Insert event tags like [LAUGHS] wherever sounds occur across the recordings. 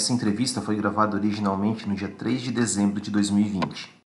essa entrevista foi gravada originalmente no dia 3 de dezembro de 2020.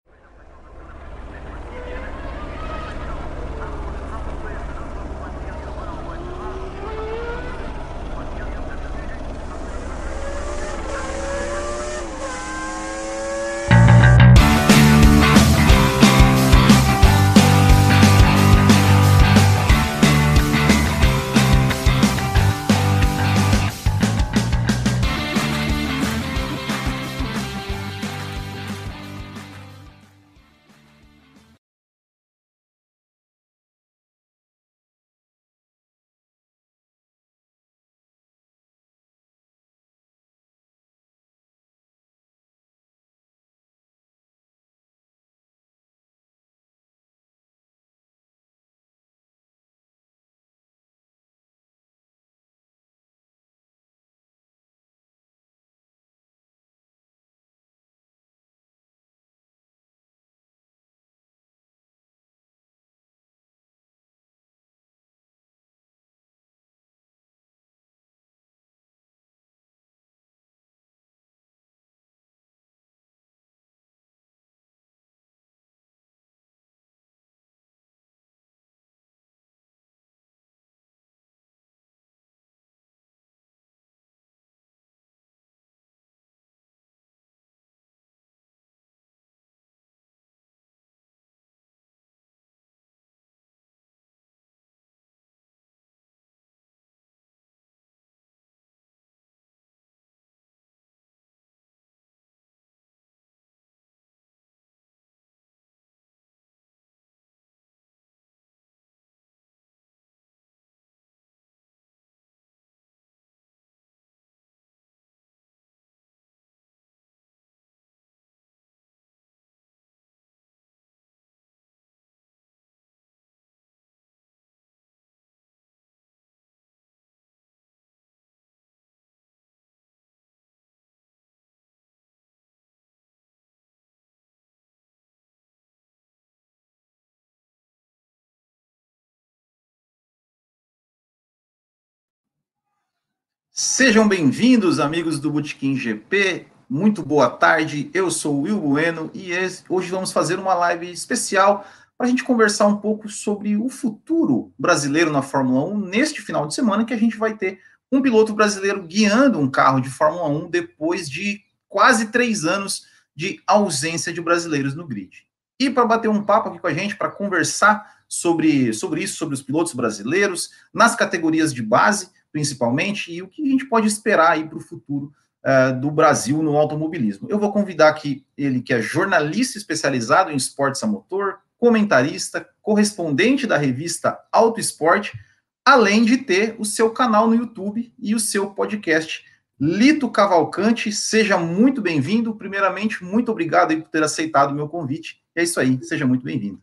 Sejam bem-vindos, amigos do Botequim GP. Muito boa tarde. Eu sou o Will Bueno e hoje vamos fazer uma live especial para a gente conversar um pouco sobre o futuro brasileiro na Fórmula 1 neste final de semana, que a gente vai ter um piloto brasileiro guiando um carro de Fórmula 1 depois de quase três anos de ausência de brasileiros no grid. E para bater um papo aqui com a gente, para conversar sobre, sobre isso, sobre os pilotos brasileiros, nas categorias de base, principalmente, e o que a gente pode esperar aí para o futuro uh, do Brasil no automobilismo. Eu vou convidar aqui ele, que é jornalista especializado em esportes a motor, comentarista, correspondente da revista Auto Esporte, além de ter o seu canal no YouTube e o seu podcast. Lito Cavalcante, seja muito bem-vindo. Primeiramente, muito obrigado por ter aceitado o meu convite. É isso aí, seja muito bem-vindo.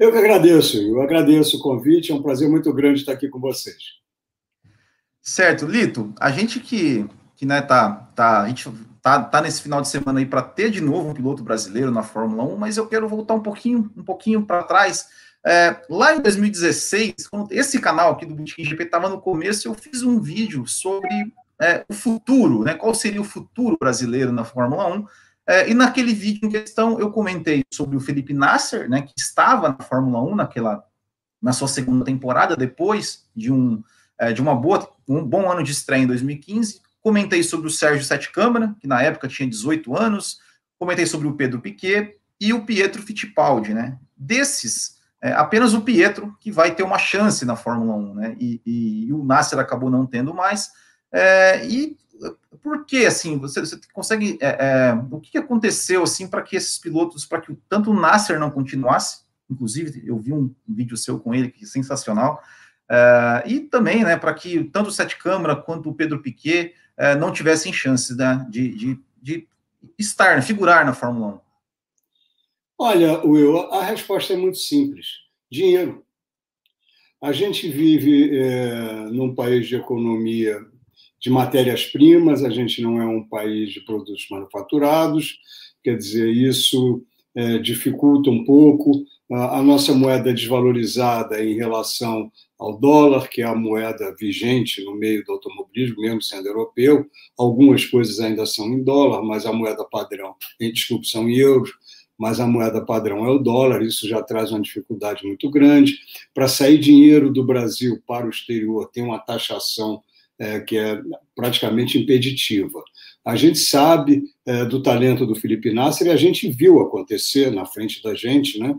Eu que agradeço, eu agradeço o convite, é um prazer muito grande estar aqui com vocês. Certo, Lito, a gente que, que né, tá, tá, a gente tá, tá nesse final de semana aí para ter de novo um piloto brasileiro na Fórmula 1, mas eu quero voltar um pouquinho, um pouquinho para trás. É, lá em 2016, quando esse canal aqui do Bootkin GP estava no começo, eu fiz um vídeo sobre é, o futuro, né? Qual seria o futuro brasileiro na Fórmula 1? É, e naquele vídeo em questão eu comentei sobre o Felipe Nasser, né? Que estava na Fórmula 1 naquela na sua segunda temporada, depois de um é, de uma boa, um bom ano de estreia em 2015. Comentei sobre o Sérgio Sete Câmara, que na época tinha 18 anos. Comentei sobre o Pedro Piquet e o Pietro Fittipaldi, né? Desses, é, apenas o Pietro que vai ter uma chance na Fórmula 1, né? E, e, e o Nasser acabou não tendo mais. É, e por que, assim, você, você consegue... É, é o que aconteceu, assim, para que esses pilotos, para que tanto o Nasser não continuasse, inclusive eu vi um vídeo seu com ele que é sensacional, Uh, e também, né, para que tanto o Sete Câmara quanto o Pedro Piquet uh, não tivessem chance né, de, de, de, estar, né, figurar na Fórmula 1? Olha, Will, a resposta é muito simples: dinheiro. A gente vive é, num país de economia de matérias-primas, a gente não é um país de produtos manufaturados, quer dizer, isso é, dificulta um pouco a nossa moeda desvalorizada em relação ao dólar, que é a moeda vigente no meio do automobilismo, mesmo sendo europeu. Algumas coisas ainda são em dólar, mas a moeda padrão, desculpe, são em euros, mas a moeda padrão é o dólar, isso já traz uma dificuldade muito grande. Para sair dinheiro do Brasil para o exterior, tem uma taxação é, que é praticamente impeditiva. A gente sabe é, do talento do Felipe Nasser e a gente viu acontecer na frente da gente né,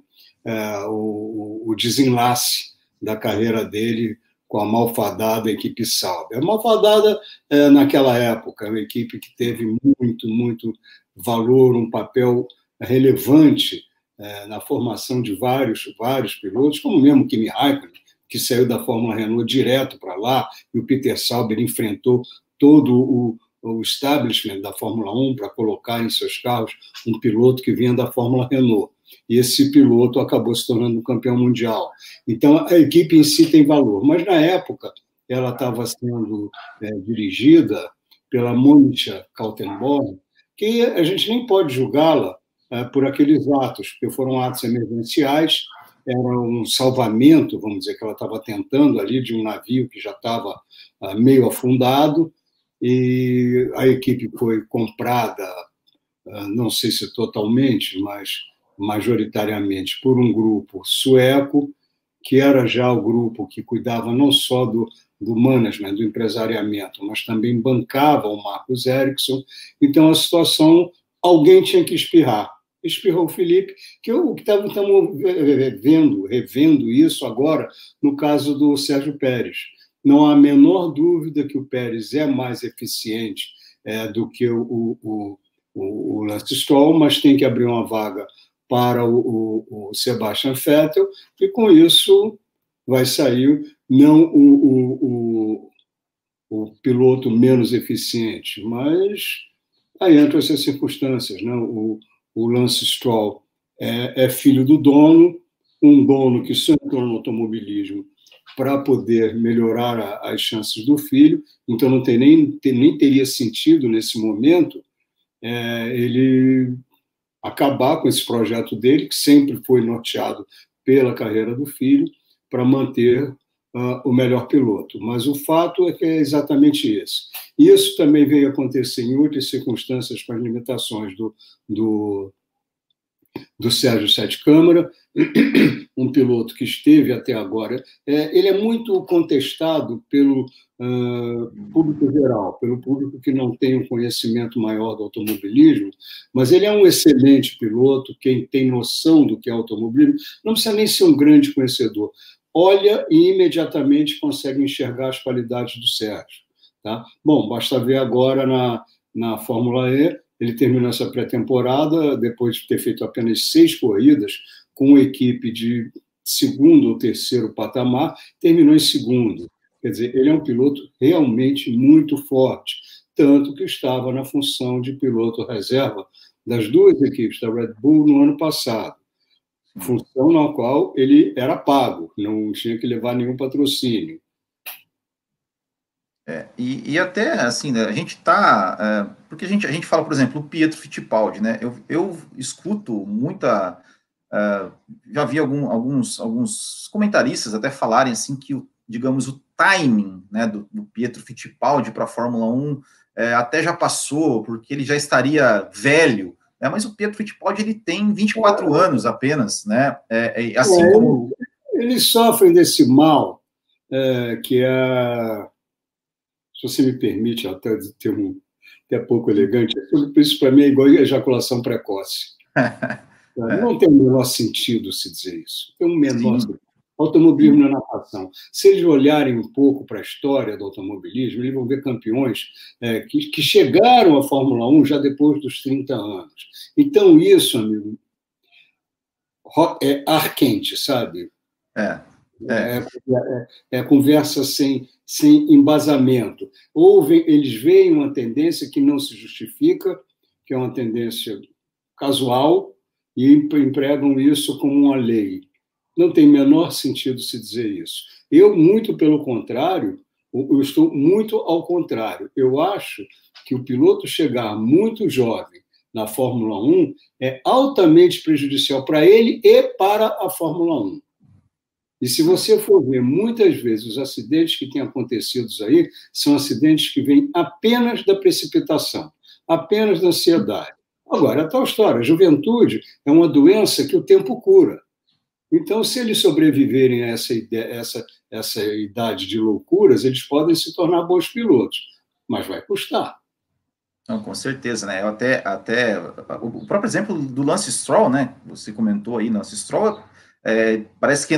é, o, o, desenlace da carreira dele com a malfadada equipe Sauber. A malfadada, é, naquela época, uma equipe que teve muito, muito valor, um papel relevante é, na formação de vários, vários pilotos, como mesmo Kimi Raikkonen, que saiu da Fórmula Renault direto para lá, e o Peter Sauber enfrentou todo o, o establishment da Fórmula 1 para colocar em seus carros um piloto que vinha da Fórmula Renault. E esse piloto acabou se tornando campeão mundial. Então, a equipe em si tem valor. Mas, na época, ela estava sendo é, dirigida pela Mônica Kaltenborn, que a gente nem pode julgá-la é, por aqueles atos, porque foram atos emergenciais, era um salvamento, vamos dizer, que ela estava tentando ali de um navio que já estava é, meio afundado, e a equipe foi comprada, ah, não sei se totalmente, mas majoritariamente por um grupo sueco, que era já o grupo que cuidava não só do, do management, do empresariamento, mas também bancava o Marcos Ericsson. Então, a situação, alguém tinha que espirrar. Espirrou o Felipe, que que estamos vendo, revendo isso agora no caso do Sérgio Pérez não há a menor dúvida que o Pérez é mais eficiente é, do que o, o, o, o Lance Stroll, mas tem que abrir uma vaga para o, o, o Sebastian Vettel, e com isso vai sair não o, o, piloto menos eficiente, mas aí entram essas circunstâncias. Né? O, o Lance Stroll é, é filho do dono, um dono que só entrou no automobilismo para poder melhorar a, as chances do filho. Então, não tem nem, tem, nem teria sentido, nesse momento, é, ele acabar com esse projeto dele, que sempre foi norteado pela carreira do filho, para manter uh, o melhor piloto. Mas o fato é que é exatamente esse. Isso também veio acontecer em outras circunstâncias com as limitações do, do, do Sérgio Sete Câmara, um piloto que esteve até agora, é, ele é muito contestado pelo uh, público geral, pelo público que não tem um conhecimento maior do automobilismo, mas ele é um excelente piloto, quem tem noção do que é automobilismo, não precisa nem ser um grande conhecedor, olha e imediatamente consegue enxergar as qualidades do Sérgio. Tá? Bom, basta ver agora na, na Fórmula E, ele terminou essa pré-temporada, depois de ter feito apenas seis corridas, com equipe de segundo ou terceiro patamar, terminou em segundo. Quer dizer, ele é um piloto realmente muito forte, tanto que estava na função de piloto reserva das duas equipes da Red Bull no ano passado, função na qual ele era pago, não tinha que levar nenhum patrocínio. É, e, e, até assim, né, a gente está. É, porque a gente, a gente fala, por exemplo, o Pietro Fittipaldi, né? Eu, eu escuto muita. É, já vi algum, alguns, alguns comentaristas até falarem assim que, o, digamos, o timing né, do, do Pietro Fittipaldi para a Fórmula 1 é, até já passou, porque ele já estaria velho. Né, mas o Pietro Fittipaldi ele tem 24 é. anos apenas, né? É, é assim como. Ele sofre desse mal que é se você me permite até ter um até pouco elegante, isso para mim é igual a ejaculação precoce. [LAUGHS] Não tem o menor sentido se dizer isso. Tem um menor. Sim. Automobilismo na natação. Se eles olharem um pouco para a história do automobilismo, eles vão ver campeões é, que, que chegaram à Fórmula 1 já depois dos 30 anos. Então, isso, amigo, é ar quente, sabe? É. É, é, é, é conversa sem, sem embasamento. Ou vem, eles veem uma tendência que não se justifica, que é uma tendência casual, e empregam isso como uma lei. Não tem menor sentido se dizer isso. Eu, muito pelo contrário, eu estou muito ao contrário. Eu acho que o piloto chegar muito jovem na Fórmula 1 é altamente prejudicial para ele e para a Fórmula 1. E se você for ver, muitas vezes os acidentes que têm acontecido aí são acidentes que vêm apenas da precipitação, apenas da ansiedade. Agora, a tal história, a juventude é uma doença que o tempo cura. Então, se eles sobreviverem a essa, ideia, essa, essa idade de loucuras, eles podem se tornar bons pilotos, mas vai custar. Não, com certeza, né? Eu até, até o próprio exemplo do Lance Stroll, né? Você comentou aí, Lance Stroll, é, parece que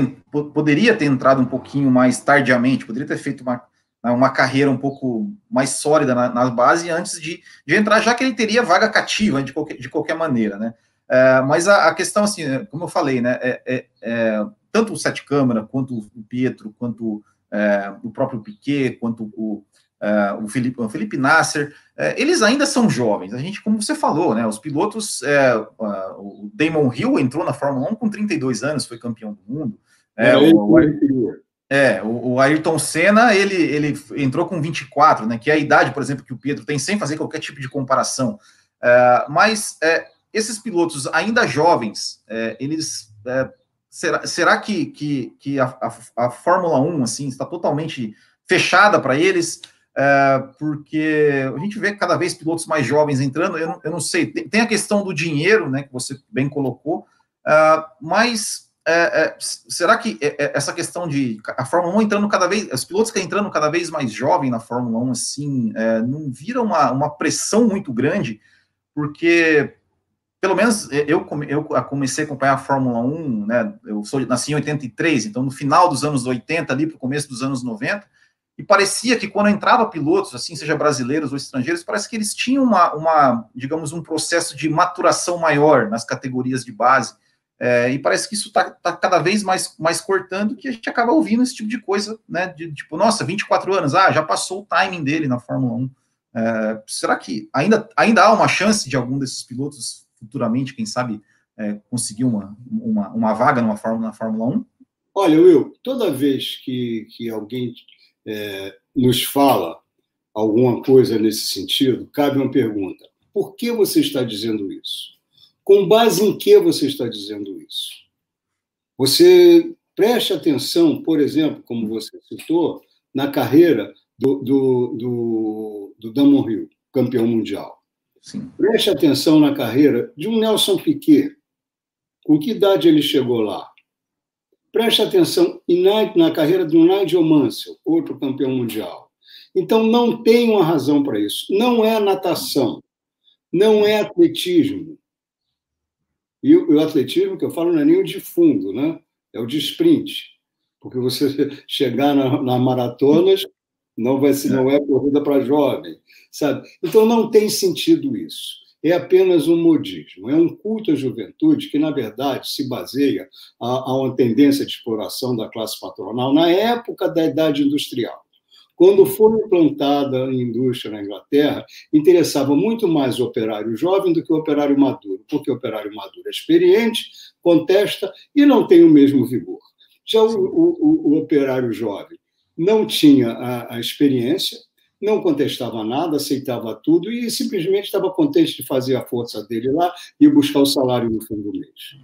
poderia ter entrado um pouquinho mais tardiamente, poderia ter feito uma, uma carreira um pouco mais sólida na, na base antes de, de entrar, já que ele teria vaga cativa de qualquer, de qualquer maneira, né? É, mas a, a, questão, assim, como eu falei, né, é, é, é tanto o Sete Câmara, quanto o Pietro, quanto é, o próprio Piquet, quanto o, é, o, Felipe, o Felipe Nasser, eles ainda são jovens. A gente, como você falou, né, os pilotos, o Damon Hill entrou na Fórmula 1 com 32 anos, foi campeão do mundo. É, o, é, o, Ayrton Senna, ele, ele entrou com 24, né, que é a idade, por exemplo, que o Pedro tem, sem fazer qualquer tipo de comparação. mas esses pilotos ainda jovens, eles será, será que, que, que a, a, a, Fórmula 1 assim está totalmente fechada para eles? É, porque a gente vê cada vez pilotos mais jovens entrando. Eu não, eu não sei, tem, tem, a questão do dinheiro, né, que você bem colocou, é, mas é, é, será que essa questão de a Fórmula 1 entrando cada vez, os pilotos que entrando cada vez mais jovem na Fórmula 1, assim, não vira uma, uma pressão muito grande? Porque pelo menos eu, eu comecei a acompanhar a Fórmula 1, né? Eu sou, nasci em 83, então no final dos anos 80, ali para o começo dos anos 90, e parecia que quando entrava pilotos, assim, seja brasileiros ou estrangeiros, parece que eles tinham uma, uma digamos, um processo de maturação maior nas categorias de base. É, e parece que isso está tá cada vez mais, mais cortando, que a gente acaba ouvindo esse tipo de coisa, né? De, tipo, nossa, 24 anos, ah, já passou o timing dele na Fórmula 1. É, será que ainda, ainda há uma chance de algum desses pilotos futuramente, quem sabe, é, conseguir uma, uma, uma vaga numa Fórmula, na Fórmula 1? Olha, Will, toda vez que, que alguém é, nos fala alguma coisa nesse sentido, cabe uma pergunta: por que você está dizendo isso? Com base em que você está dizendo isso? Você preste atenção, por exemplo, como você citou, na carreira do, do, do, do Damon Hill, campeão mundial. Sim. Preste atenção na carreira de um Nelson Piquet. Com que idade ele chegou lá? Preste atenção na, carreira do Nigel Mansell, outro campeão mundial. Então, não tem uma razão para isso. Não é natação, não é atletismo. E o, atletismo que eu falo não é nem o de fundo, né? é o de sprint. Porque você [LAUGHS] chegar na, na maratonas não vai não é corrida para jovem, sabe? Então não tem sentido isso. É apenas um modismo, é um culto à juventude que, na verdade, se baseia a, a uma tendência de exploração da classe patronal na época da Idade Industrial. Quando foi implantada a indústria na Inglaterra, interessava muito mais o operário jovem do que o operário maduro, porque o operário maduro é experiente, contesta e não tem o mesmo vigor. Já o, o, o operário jovem não tinha a, a experiência, não contestava nada, aceitava tudo e simplesmente estava contente de fazer a força dele lá e buscar o salário no fim do mês.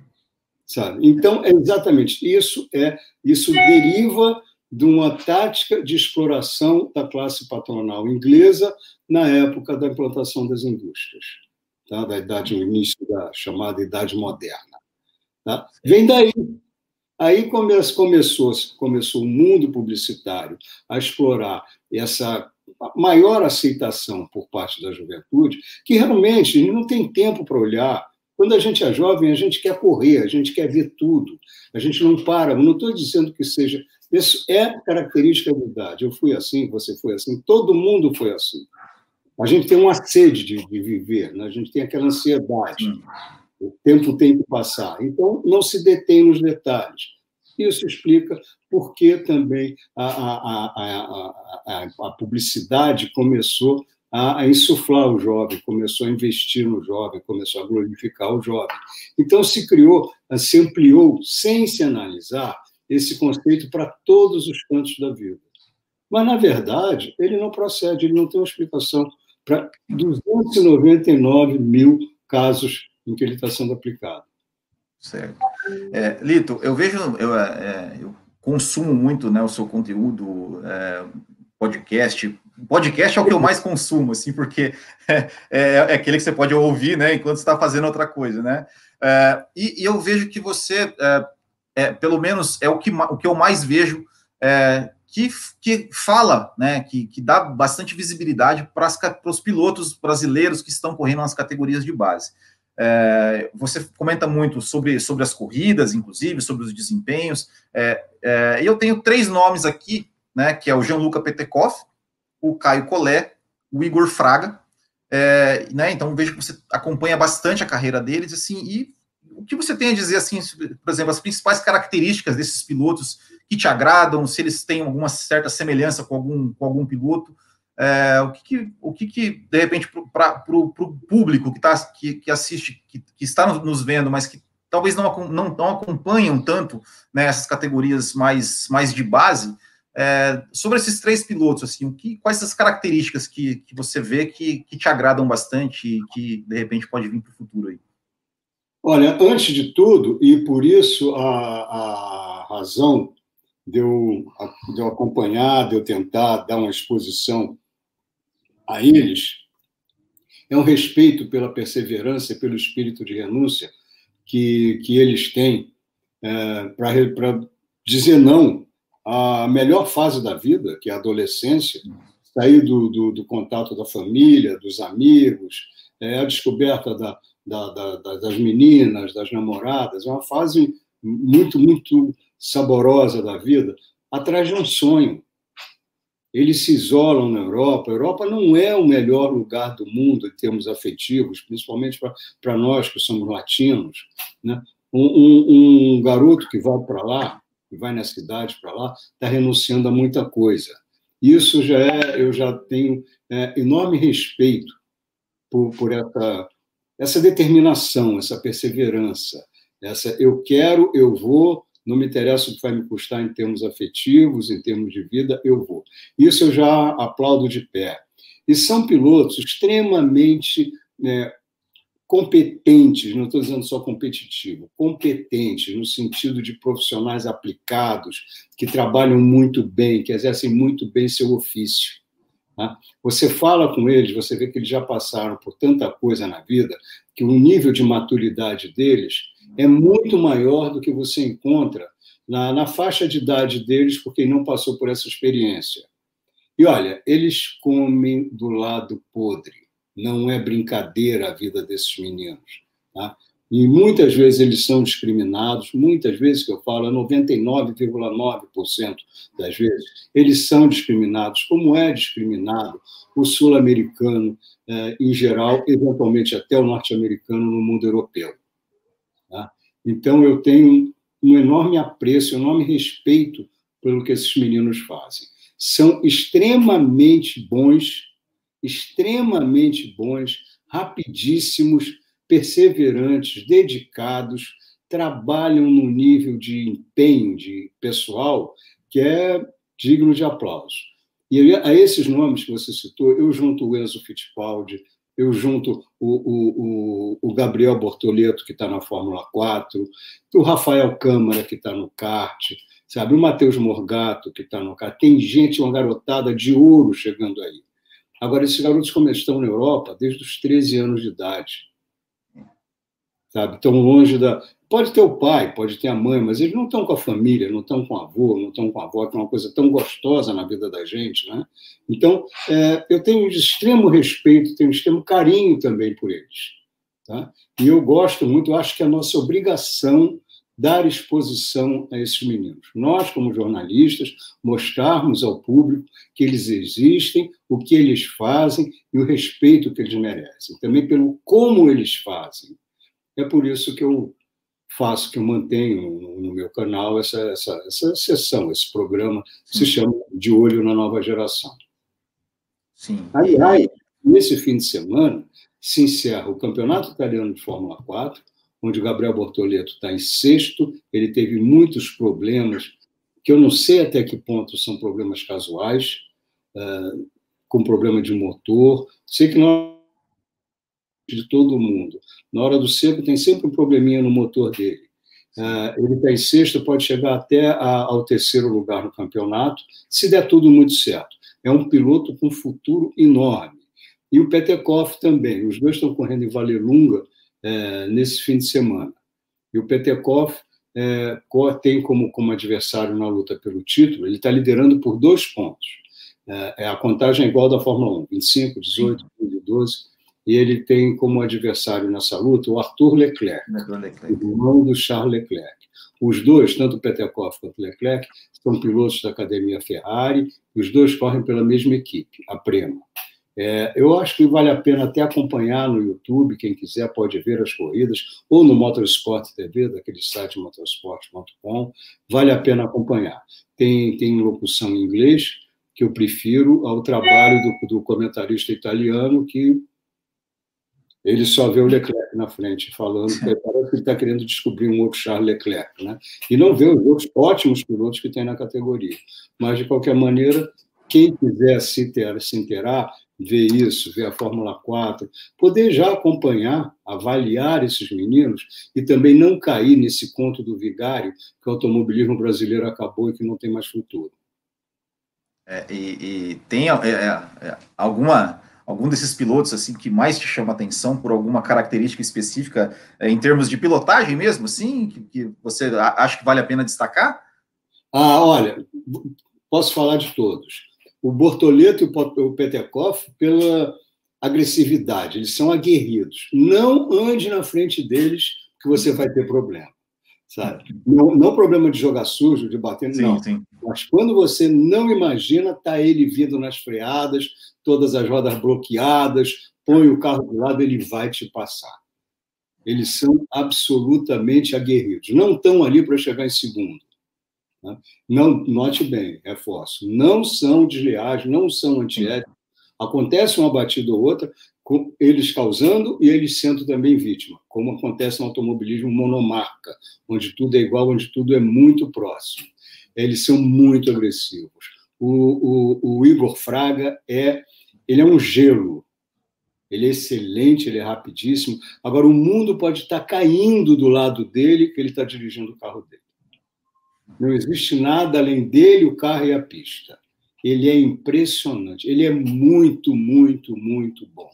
Sabe? Então, é exatamente isso é isso deriva de uma tática de exploração da classe patronal inglesa na época da implantação das indústrias, tá? da idade início da chamada idade moderna. Tá? Vem daí Aí começou, começou o mundo publicitário a explorar essa maior aceitação por parte da juventude, que realmente não tem tempo para olhar. Quando a gente é jovem, a gente quer correr, a gente quer ver tudo, a gente não para. Não estou dizendo que seja. Isso é característica da idade. Eu fui assim, você foi assim, todo mundo foi assim. A gente tem uma sede de, de viver, né? a gente tem aquela ansiedade. O tempo tem que passar. Então, não se detém nos detalhes. Isso explica por que também a, a, a, a publicidade começou a, insuflar o jovem, começou a investir no jovem, começou a glorificar o jovem. Então, se criou, se ampliou, sem se analisar, esse conceito para todos os cantos da vida. Mas, na verdade, ele não procede, ele não tem uma explicação para 299 mil casos em que ele está sendo aplicado. Certo. É, Lito, eu vejo, eu, é, eu, consumo muito né, o seu conteúdo, é, podcast. Podcast é o que eu mais consumo, assim, porque [LAUGHS] é, é, é aquele que você pode ouvir, né, enquanto está fazendo outra coisa, né? É, e, e, eu vejo que você, é, pelo menos, é o que, o que eu mais vejo que, que fala, né, que, que dá bastante visibilidade para os pilotos brasileiros que estão correndo nas categorias de base. É, você comenta muito sobre, sobre as corridas, inclusive, sobre os desempenhos. É, é, eu tenho três nomes aqui, né, que é o Jean-Luca Petekoff, o Caio Collet, o Igor Fraga. É, né, então vejo que você acompanha bastante a carreira deles, assim, e o que você tem a dizer, assim, por exemplo, as principais características desses pilotos que te agradam, se eles têm alguma certa semelhança com algum, com algum piloto, é, o que, que, o que, que de repente, para o público que, tá, que, que assiste, que, que, está nos vendo, mas que talvez não, não, não acompanham tanto né, essas categorias mais, mais de base, é, sobre esses três pilotos, assim, o que, quais as características que, que você vê que, que te agradam bastante e que, de repente, pode vir para o futuro aí? Olha, antes de tudo, e por isso a, a razão de eu, de eu acompanhar, de eu tentar dar uma exposição a eles, é um respeito pela perseverança e pelo espírito de renúncia que, que eles têm é, para dizer não à melhor fase da vida, que é a adolescência, sair do, do, do contato da família, dos amigos, é, a descoberta da, da, da, das meninas, das namoradas, é uma fase muito, muito saborosa da vida, atrás de um sonho eles se isolam na Europa. A Europa não é o melhor lugar do mundo em termos afetivos, principalmente para nós que somos latinos. Né? Um, um, um garoto que vai para lá, que vai na cidade para lá, está renunciando a muita coisa. Isso já é, eu já tenho é, enorme respeito por, por essa, essa determinação, essa perseverança, essa eu quero, eu vou, não me interessa o que vai me custar em termos afetivos, em termos de vida, eu vou. Isso eu já aplaudo de pé. E são pilotos extremamente né, competentes, não estou dizendo só competitivo, competentes no sentido de profissionais aplicados, que trabalham muito bem, que exercem muito bem seu ofício. Tá? Você fala com eles, você vê que eles já passaram por tanta coisa na vida, que o nível de maturidade deles é muito maior do que você encontra na, na faixa de idade deles, porque não passou por essa experiência. E olha, eles comem do lado podre. Não é brincadeira a vida desses meninos. Tá? E muitas vezes eles são discriminados, muitas vezes que eu falo, 99,9% das vezes, eles são discriminados, como é discriminado o sul-americano eh, em geral, eventualmente até o norte-americano no mundo europeu. Então, eu tenho um enorme apreço, um enorme respeito pelo que esses meninos fazem. São extremamente bons, extremamente bons, rapidíssimos, perseverantes, dedicados, trabalham num nível de empenho de pessoal que é digno de aplauso. E a esses nomes que você citou, eu junto o Enzo Fittipaldi, eu junto o, o, o, Gabriel Bortoleto, que está na Fórmula 4, o Rafael Câmara, que está no kart, sabe? o Matheus Morgato, que está no kart. Tem gente, uma garotada de ouro chegando aí. Agora, esses garotos, como estão na Europa, desde os 13 anos de idade, sabe? Estão longe da. Pode ter o pai, pode ter a mãe, mas eles não estão com a família, não estão com o avô, não estão com a avó, que é uma coisa tão gostosa na vida da gente, né? Então, é, eu tenho extremo respeito, tenho extremo carinho também por eles, tá? E eu gosto muito, eu acho que é a nossa obrigação dar exposição a esses meninos. Nós, como jornalistas, mostrarmos ao público que eles existem, o que eles fazem e o respeito que eles merecem. Também pelo como eles fazem. É por isso que eu faço, que eu mantenho no meu canal essa, essa, essa sessão, esse programa que se chama De Olho na Nova Geração. Sim. Aliás, nesse fim de semana, se encerra o Campeonato Italiano de Fórmula 4, onde o Gabriel Bortoleto está em sexto. Ele teve muitos problemas, que eu não sei até que ponto são problemas casuais, uh, com problema de motor. Sei que nós de todo mundo. Na hora do seco, tem sempre um probleminha no motor dele. Uh, ele está em sexto, pode chegar até a, ao terceiro lugar no campeonato, se der tudo muito certo. É um piloto com futuro enorme. E o Petekoff também. Os dois estão correndo em Valelunga é, nesse fim de semana. E o Petekoff é, tem como, como adversário na luta pelo título, ele está liderando por dois pontos. É, a contagem é igual da Fórmula 1, 25, 18, 15, 12, e ele tem como adversário nessa luta o Arthur Leclerc, Leclerc. irmão do Charles Leclerc. Os dois, tanto o Petekoff quanto o Leclerc, são pilotos da academia Ferrari, e os dois correm pela mesma equipe, a Prema. É, eu acho que vale a pena até acompanhar no YouTube, quem quiser pode ver as corridas, ou no Motorsport TV, daquele site motorsport.com, vale a pena acompanhar. Tem, tem locução em inglês, que eu prefiro ao trabalho do, do comentarista italiano, que ele só vê o Leclerc na frente, falando que [LAUGHS] parece que ele está querendo descobrir um outro Charles Leclerc, né? e não vê os outros ótimos pilotos que tem na categoria. Mas, de qualquer maneira, quem quiser se, ter, se inteirar, ver isso, ver a Fórmula 4, poder já acompanhar, avaliar esses meninos e também não cair nesse conto do vigário que o automobilismo brasileiro acabou e que não tem mais futuro. É, e, e, tem é, é, é, alguma algum desses pilotos assim que mais te chama atenção por alguma característica específica é, em termos de pilotagem mesmo, assim, que, que você acha que vale a pena destacar? Ah, olha, posso falar de todos o Bortoleto e o Petekoff pela agressividade, eles são aguerridos. Não ande na frente deles que você vai ter problema. Sabe? Não, não problema de jogar sujo, de bater, sim, não. Sim. Mas quando você não imagina, tá ele vindo nas freadas, todas as rodas bloqueadas, põe o carro do lado, ele vai te passar. Eles são absolutamente aguerridos. Não estão ali para chegar em segundo. Né? Não, note bem, reforço, não são desleais, não são antiéticos. Acontece uma batida ou outra, eles causando e eles sendo também vítima, como acontece no automobilismo monomarca, onde tudo é igual, onde tudo é muito próximo. Eles são muito agressivos. O, o, o Igor Fraga é, ele é um gelo, ele é excelente, ele é rapidíssimo. Agora, o mundo pode estar caindo do lado dele, que ele está dirigindo o carro dele. Não existe nada além dele, o carro e a pista. Ele é impressionante. Ele é muito, muito, muito bom.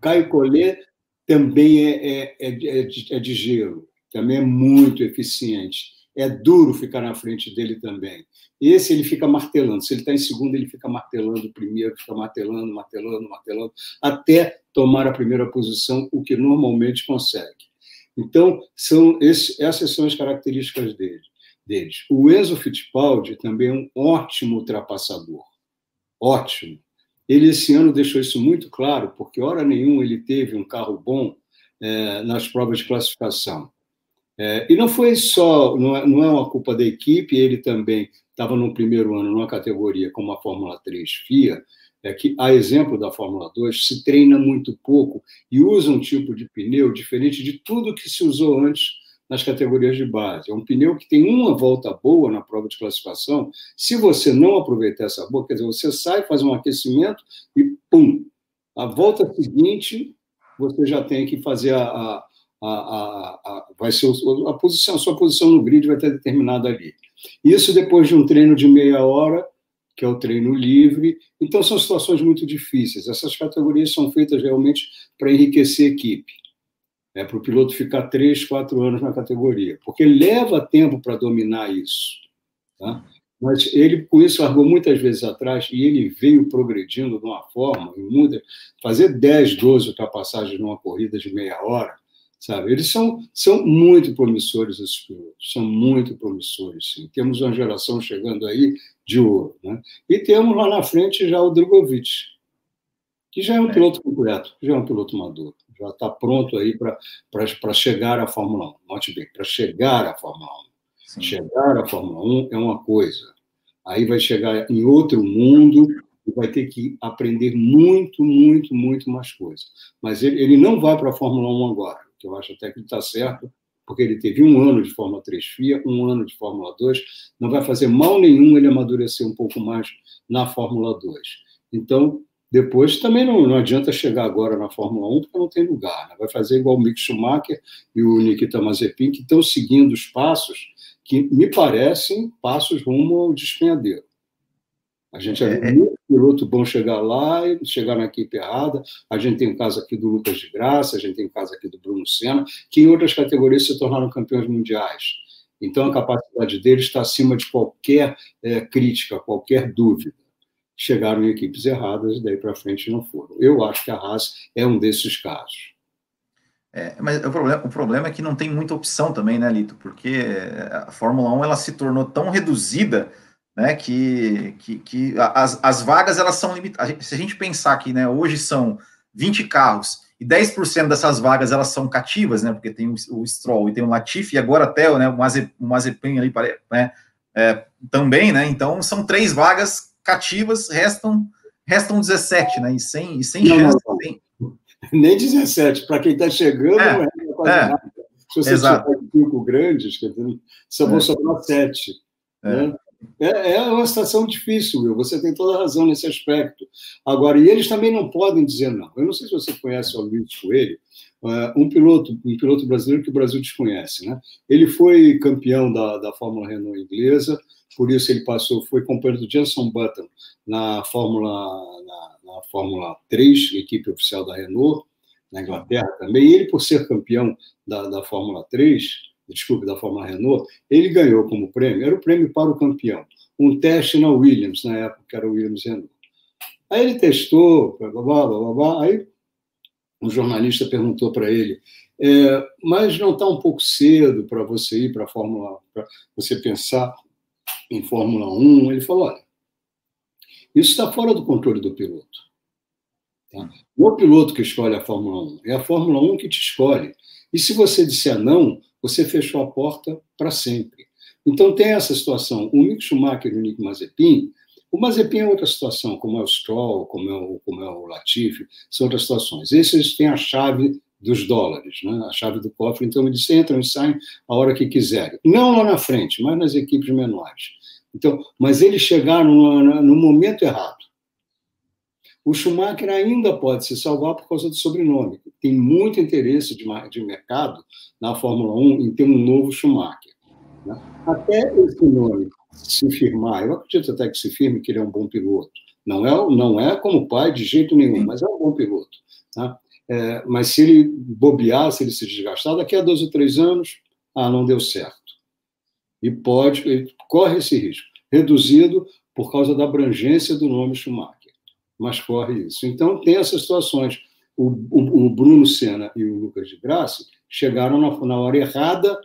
Caio Collet também é, é, é, é, de, é de gelo, também é muito eficiente. É duro ficar na frente dele também. Esse ele fica martelando. Se ele está em segundo, ele fica martelando o primeiro, fica martelando, martelando, martelando, até tomar a primeira posição, o que normalmente consegue. Então, são esse, essas são as características dele deles. O Enzo Fittipaldi também é um ótimo ultrapassador. Ótimo. Ele, esse ano, deixou isso muito claro, porque, hora nenhuma, ele teve um carro bom é, nas provas de classificação. É, e não foi só, não é, não é uma culpa da equipe, ele também estava no primeiro ano numa categoria como a Fórmula 3 FIA, é que, a exemplo da Fórmula 2, se treina muito pouco e usa um tipo de pneu diferente de tudo que se usou antes nas categorias de base. É um pneu que tem uma volta boa na prova de classificação. Se você não aproveitar essa boa, quer dizer, você sai, faz um aquecimento e pum! A volta seguinte, você já tem que fazer a. a, a, a vai ser a posição, a sua posição no grid vai estar determinada ali. Isso depois de um treino de meia hora, que é o treino livre. Então, são situações muito difíceis. Essas categorias são feitas realmente para enriquecer a equipe é, para o piloto ficar três, quatro anos na categoria, porque leva tempo para dominar isso. Tá? Mas ele, com isso, largou muitas vezes atrás e ele veio progredindo de uma forma, muda, fazer 10, 12 ultrapassagens numa corrida de meia hora, sabe? Eles são, são muito promissores, esses pilotos, são muito promissores, sim. Temos uma geração chegando aí de ouro, né? E temos lá na frente já o Drogovic, que já é um é. piloto completo, já é um piloto maduro já está pronto aí para chegar à Fórmula 1. Note bem, para chegar à Fórmula 1. Sim. Chegar à Fórmula 1 é uma coisa. Aí vai chegar em outro mundo e vai ter que aprender muito, muito, muito mais coisas. Mas ele, ele não vai para a Fórmula 1 agora, que eu acho até que está certo, porque ele teve um ano de Fórmula 3 FIA, um ano de Fórmula 2, não vai fazer mal nenhum ele amadurecer um pouco mais na Fórmula 2. Então, Depois também não, não adianta chegar agora na Fórmula 1 porque não tem lugar. Né? Vai fazer igual o Mick Schumacher e o Nikita Mazepin, que estão seguindo os passos que me parecem passos rumo ao despenhadeiro. A gente já viu muito piloto bom chegar lá e chegar na equipe errada. A gente tem o caso aqui do Lucas de Graça, a gente tem o caso aqui do Bruno Senna, que em outras categorias se tornaram campeões mundiais. Então, a capacidade deles está acima de qualquer é, crítica, qualquer dúvida. Chegaram em equipes erradas e daí para frente não foram. Eu acho que a Haas é um desses casos. É, mas o problema, o problema é que não tem muita opção também, né, Lito? Porque a Fórmula 1 ela se tornou tão reduzida né, que, que, que as, as vagas elas são limitadas. Se a gente pensar que né, hoje são 20 carros e 10% dessas vagas elas são cativas, né, porque tem o, o Stroll e tem o Latifi, e agora até né, o, Maze, o Mazepin ali né, é, também, né, então são três vagas cativas, restam, restam 17, né, e sem, e sem não, chance. Não, não. Nem 17, para quem está chegando, é, é quase é, nada. Se você exato. tiver cinco grandes, quer dizer, só vão é. sobrar sete. É. Né? É, é uma situação difícil, Will. Você tem toda a razão nesse aspecto. Agora, e eles também não podem dizer não. Eu não sei se você conhece o Luiz Coelho, é, um piloto, um piloto brasileiro que o Brasil desconhece, né? Ele foi campeão da, da Fórmula Renault inglesa, por isso ele passou, foi companheiro do Jenson Button na Fórmula na, na Fórmula 3, equipe oficial da Renault, na Inglaterra também. E ele, por ser campeão da, da Fórmula 3, desculpe, da Fórmula Renault, ele ganhou como prêmio, era o prêmio para o campeão, um teste na Williams, na época que era Williams Renault. Aí ele testou, blá, blá, blá, blá, aí um jornalista perguntou para ele, é, mas não está um pouco cedo para você ir para a Fórmula, para você pensar em Fórmula 1? Ele falou, olha, isso está fora do controle do piloto. Tá? Não é o piloto que escolhe a Fórmula 1, é a Fórmula 1 que te escolhe. E se você disser não, você fechou a porta para sempre. Então tem essa situação. O Mick Schumacher e o Nick Mazepin, o Mazepin é outra situação, como é o Stroll, como é o, como é o Latifi, são outras situações. Esses têm a chave dos dólares, né? a chave do cofre, então eles entram e saem a hora que quiserem. Não lá na frente, mas nas equipes menores. Então, mas eles chegaram no, no momento errado. O Schumacher ainda pode se salvar por causa do sobrenome. Tem muito interesse de, de mercado na Fórmula 1 em ter um novo Schumacher. Né? Até esse nome se firmar, eu acredito até que se firme que ele é um bom piloto. Não é, não é como pai de jeito nenhum, mas é um bom piloto. Tá? É, mas se ele bobear, se ele se desgastar, daqui a dois ou três anos, ah, não deu certo. E pode, corre esse risco, reduzido por causa da abrangência do nome Schumacher mas corre isso. Então, tem essas situações. O, o, o Bruno Senna e o Lucas de Graça chegaram na, na hora errada,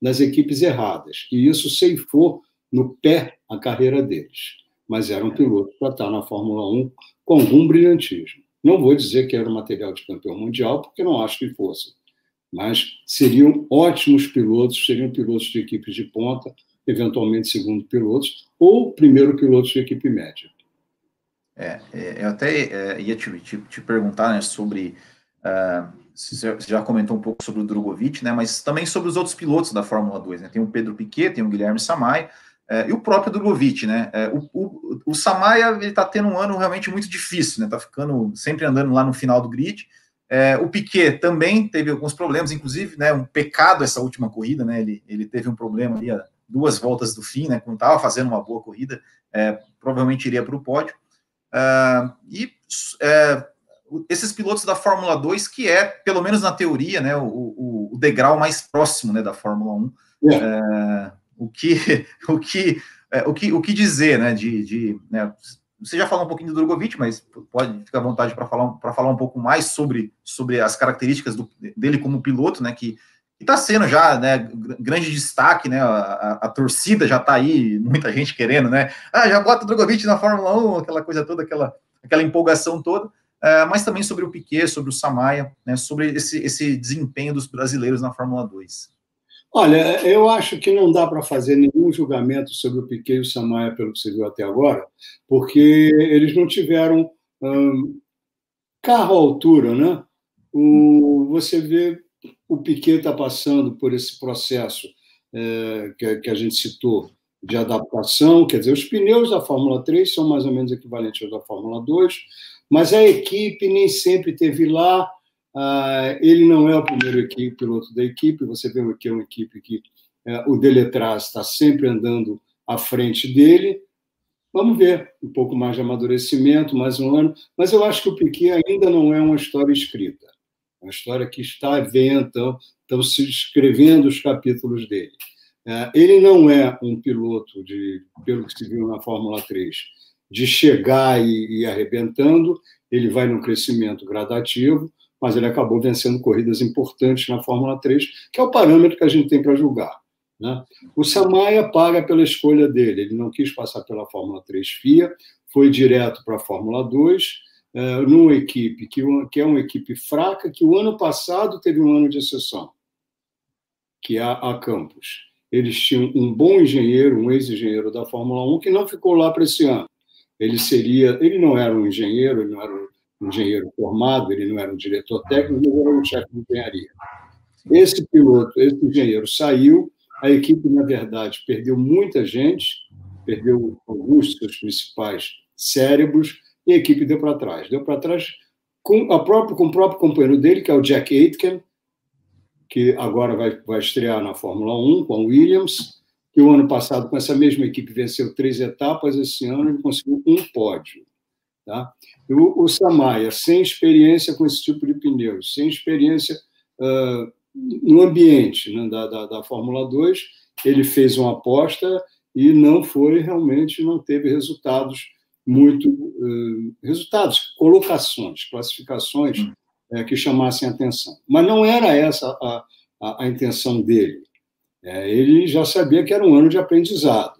nas equipes erradas, e isso ceifou no pé a carreira deles. Mas eram pilotos para estar na Fórmula 1 com algum brilhantismo. Não vou dizer que era material de campeão mundial, porque não acho que fosse. Mas seriam ótimos pilotos, seriam pilotos de equipes de ponta, eventualmente segundo pilotos, ou primeiro pilotos de equipe média. É, é, eu até é, ia te, te, te, perguntar né, sobre. Uh, você já comentou um pouco sobre o Drogovic, né, mas também sobre os outros pilotos da Fórmula 2. Né? Tem o Pedro Piquet, tem o Guilherme Samaia é, e o próprio Drogovic. Né? É, o, o, o Samaia está tendo um ano realmente muito difícil, está né? ficando sempre andando lá no final do grid. É, o Piquet também teve alguns problemas, inclusive né, um pecado essa última corrida. Né? Ele, ele teve um problema ali duas voltas do fim, né, quando estava fazendo uma boa corrida, provavelmente iria para o pódio. Uh, e é, esses pilotos da Fórmula 2, que é, pelo menos na teoria, né, o, o, o degrau mais próximo né, da Fórmula 1. É. É, o, que, [LAUGHS] o, que, o, que, o que dizer, né? De, de né, você já falou um pouquinho do Drogovic, mas pode ficar à vontade para falar, falar um pouco mais sobre, sobre as características do, dele como piloto, né? Que está sendo já né, grande destaque, né? A, a, torcida já está aí, muita gente querendo, né? Ah, já bota o Drogovic na Fórmula 1, aquela coisa toda, aquela, aquela empolgação toda. Uh, mas também sobre o Piquet, sobre o Samaia, né, sobre esse, esse desempenho dos brasileiros na Fórmula 2. Olha, eu acho que não dá para fazer nenhum julgamento sobre o Piquet e o Samaia pelo que você viu até agora, porque eles não tiveram hum, carro à altura, né? O, você vê o Piquet está passando por esse processo é, que, que, a gente citou de adaptação, quer dizer, os pneus da Fórmula 3 são mais ou menos equivalentes aos da Fórmula 2, Mas a equipe nem sempre teve lá. Ah, ele não é o primeiro equipe, piloto da equipe. Você vê que é uma equipe que é, o Deletraz está sempre andando à frente dele. Vamos ver um pouco mais de amadurecimento, mais um ano. Mas eu acho que o Piquet ainda não é uma história escrita. Uma história que está vendo, estão, estão se escrevendo os capítulos dele. É, ele não é um piloto, de, pelo que se viu na Fórmula 3, de chegar e ir arrebentando, ele vai no crescimento gradativo, mas ele acabou vencendo corridas importantes na Fórmula 3, que é o parâmetro que a gente tem para julgar. Né? O Samaia paga pela escolha dele, ele não quis passar pela Fórmula 3 FIA, foi direto para a Fórmula 2, é, numa equipe que, que é uma equipe fraca, que o ano passado teve um ano de exceção, que é a Campos. Eles tinham um bom engenheiro, um ex-engenheiro da Fórmula 1, que não ficou lá para esse ano ele seria, ele não era um engenheiro, ele não era um engenheiro formado, ele não era um diretor técnico, ele era um chefe de engenharia. Esse piloto, esse engenheiro saiu, a equipe, na verdade, perdeu muita gente, perdeu alguns dos seus principais cérebros, e a equipe deu para trás. Deu para trás com, a próprio, com o próprio companheiro dele, que é o Jack Aitken, que agora vai, vai estrear na Fórmula 1 com a Williams, que o ano passado, com essa mesma equipe, venceu três etapas, esse ano ele conseguiu um pódio. Tá? O, o Samaia, sem experiência com esse tipo de pneus, sem experiência uh, no ambiente né, da, da, da Fórmula 2, ele fez uma aposta e não foi realmente, não teve resultados muito uh, resultados, colocações, classificações uh, que chamassem atenção. Mas não era essa a, a, a intenção dele. É, ele já sabia que era um ano de aprendizado.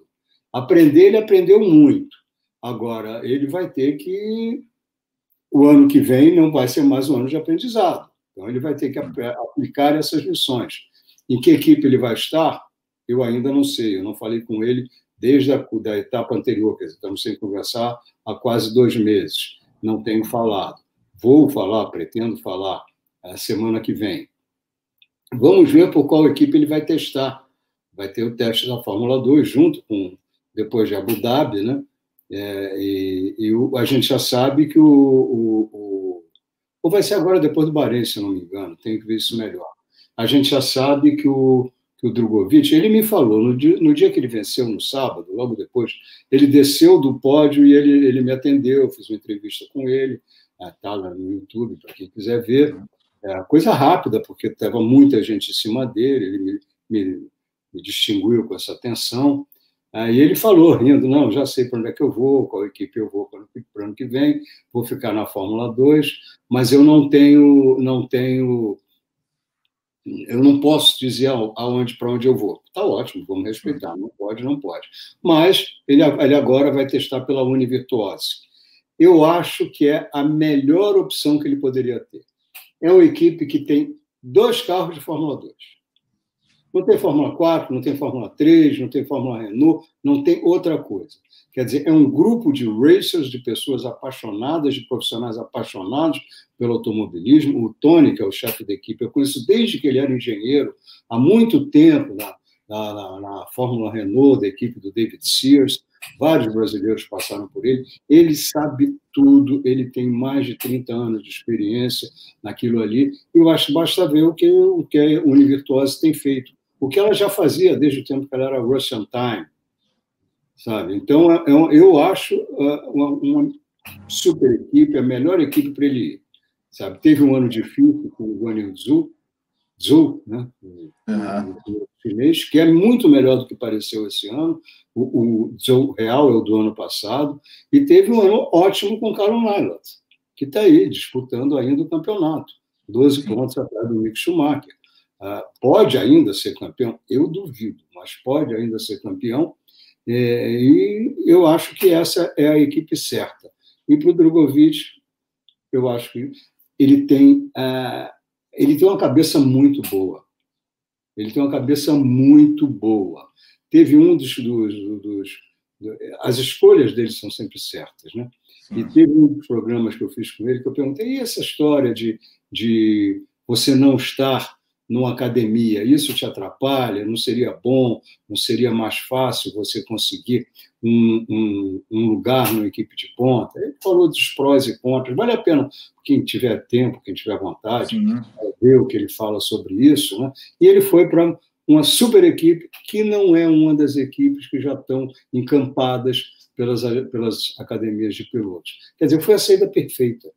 Aprender, ele aprendeu muito. Agora, ele vai ter que. O ano que vem não vai ser mais um ano de aprendizado. Então, ele vai ter que aplicar essas lições. Em que equipe ele vai estar? Eu ainda não sei. Eu não falei com ele desde a da etapa anterior, dizer, estamos sem conversar há quase dois meses. Não tenho falado. Vou falar, pretendo falar a semana que vem. Vamos ver por qual equipe ele vai testar. Vai ter o teste da Fórmula 2 junto com depois de Abu Dhabi, né? É, e, e a gente já sabe que o, o, o, Ou vai ser agora depois do Bahrein, se não me engano, tenho que ver isso melhor. A gente já sabe que o, que o Drogovic, ele me falou, no dia, no dia que ele venceu, no sábado, logo depois, ele desceu do pódio e ele, ele me atendeu, eu fiz uma entrevista com ele, está lá no YouTube, para quem quiser ver. É, coisa rápida, porque estava muita gente em cima dele, ele me, me, me distinguiu com essa atenção. Aí ele falou, rindo, não, já sei para onde é que eu vou, qual equipe eu vou para o ano que vem, vou ficar na Fórmula 2, mas eu não tenho, não tenho, eu não posso dizer aonde para onde eu vou. Tá ótimo, vamos respeitar, não pode, não pode. Mas ele, ele agora vai testar pela Univirtuose. Eu acho que é a melhor opção que ele poderia ter é uma equipe que tem dois carros de Fórmula 2. Não tem Fórmula 4, não tem Fórmula 3, não tem Fórmula Renault, não tem outra coisa. Quer dizer, é um grupo de racers, de pessoas apaixonadas, de profissionais apaixonados pelo automobilismo. O Tony, que é o chefe da equipe, eu conheço desde que ele era engenheiro, há muito tempo, na, na, na Fórmula Renault, da equipe do David Sears vários brasileiros passaram por ele. Ele sabe tudo, ele tem mais de 30 anos de experiência naquilo ali. Eu acho que basta ver o que, o que a Univirtuose tem feito. O que ela já fazia desde o tempo que ela era Russian Time. Sabe? Então, é, é eu acho uh, uma, super equipe, a melhor equipe para ele ir. Sabe? Teve um ano difícil com o Guan Zhu, Zhou, né? Uhum. Chinês, que é muito melhor do que pareceu esse ano. O, o Zhou real é o do ano passado. E teve um ano ótimo com o Carlos Nylot, que está aí disputando ainda o campeonato. 12 pontos atrás do Mick Schumacher. Uh, pode ainda ser campeão? Eu duvido, mas pode ainda ser campeão. É, e eu acho que essa é a equipe certa. E para o Drogovic, eu acho que ele tem. Uh, ele tem uma cabeça muito boa. Ele tem uma cabeça muito boa. Teve um dos, dos, dos as escolhas dele são sempre certas, né? E teve um dos programas que eu fiz com ele que eu perguntei: e essa história de, de você não estar numa academia, isso te atrapalha? Não seria bom? Não seria mais fácil você conseguir um, um, um, lugar numa equipe de ponta. Ele falou dos prós e contras. Vale a pena, quem tiver tempo, quem tiver vontade, ver o que ele fala sobre isso. Né? E ele foi para uma super equipe que não é uma das equipes que já estão encampadas pelas, pelas academias de pilotos. Quer dizer, foi a saída perfeita.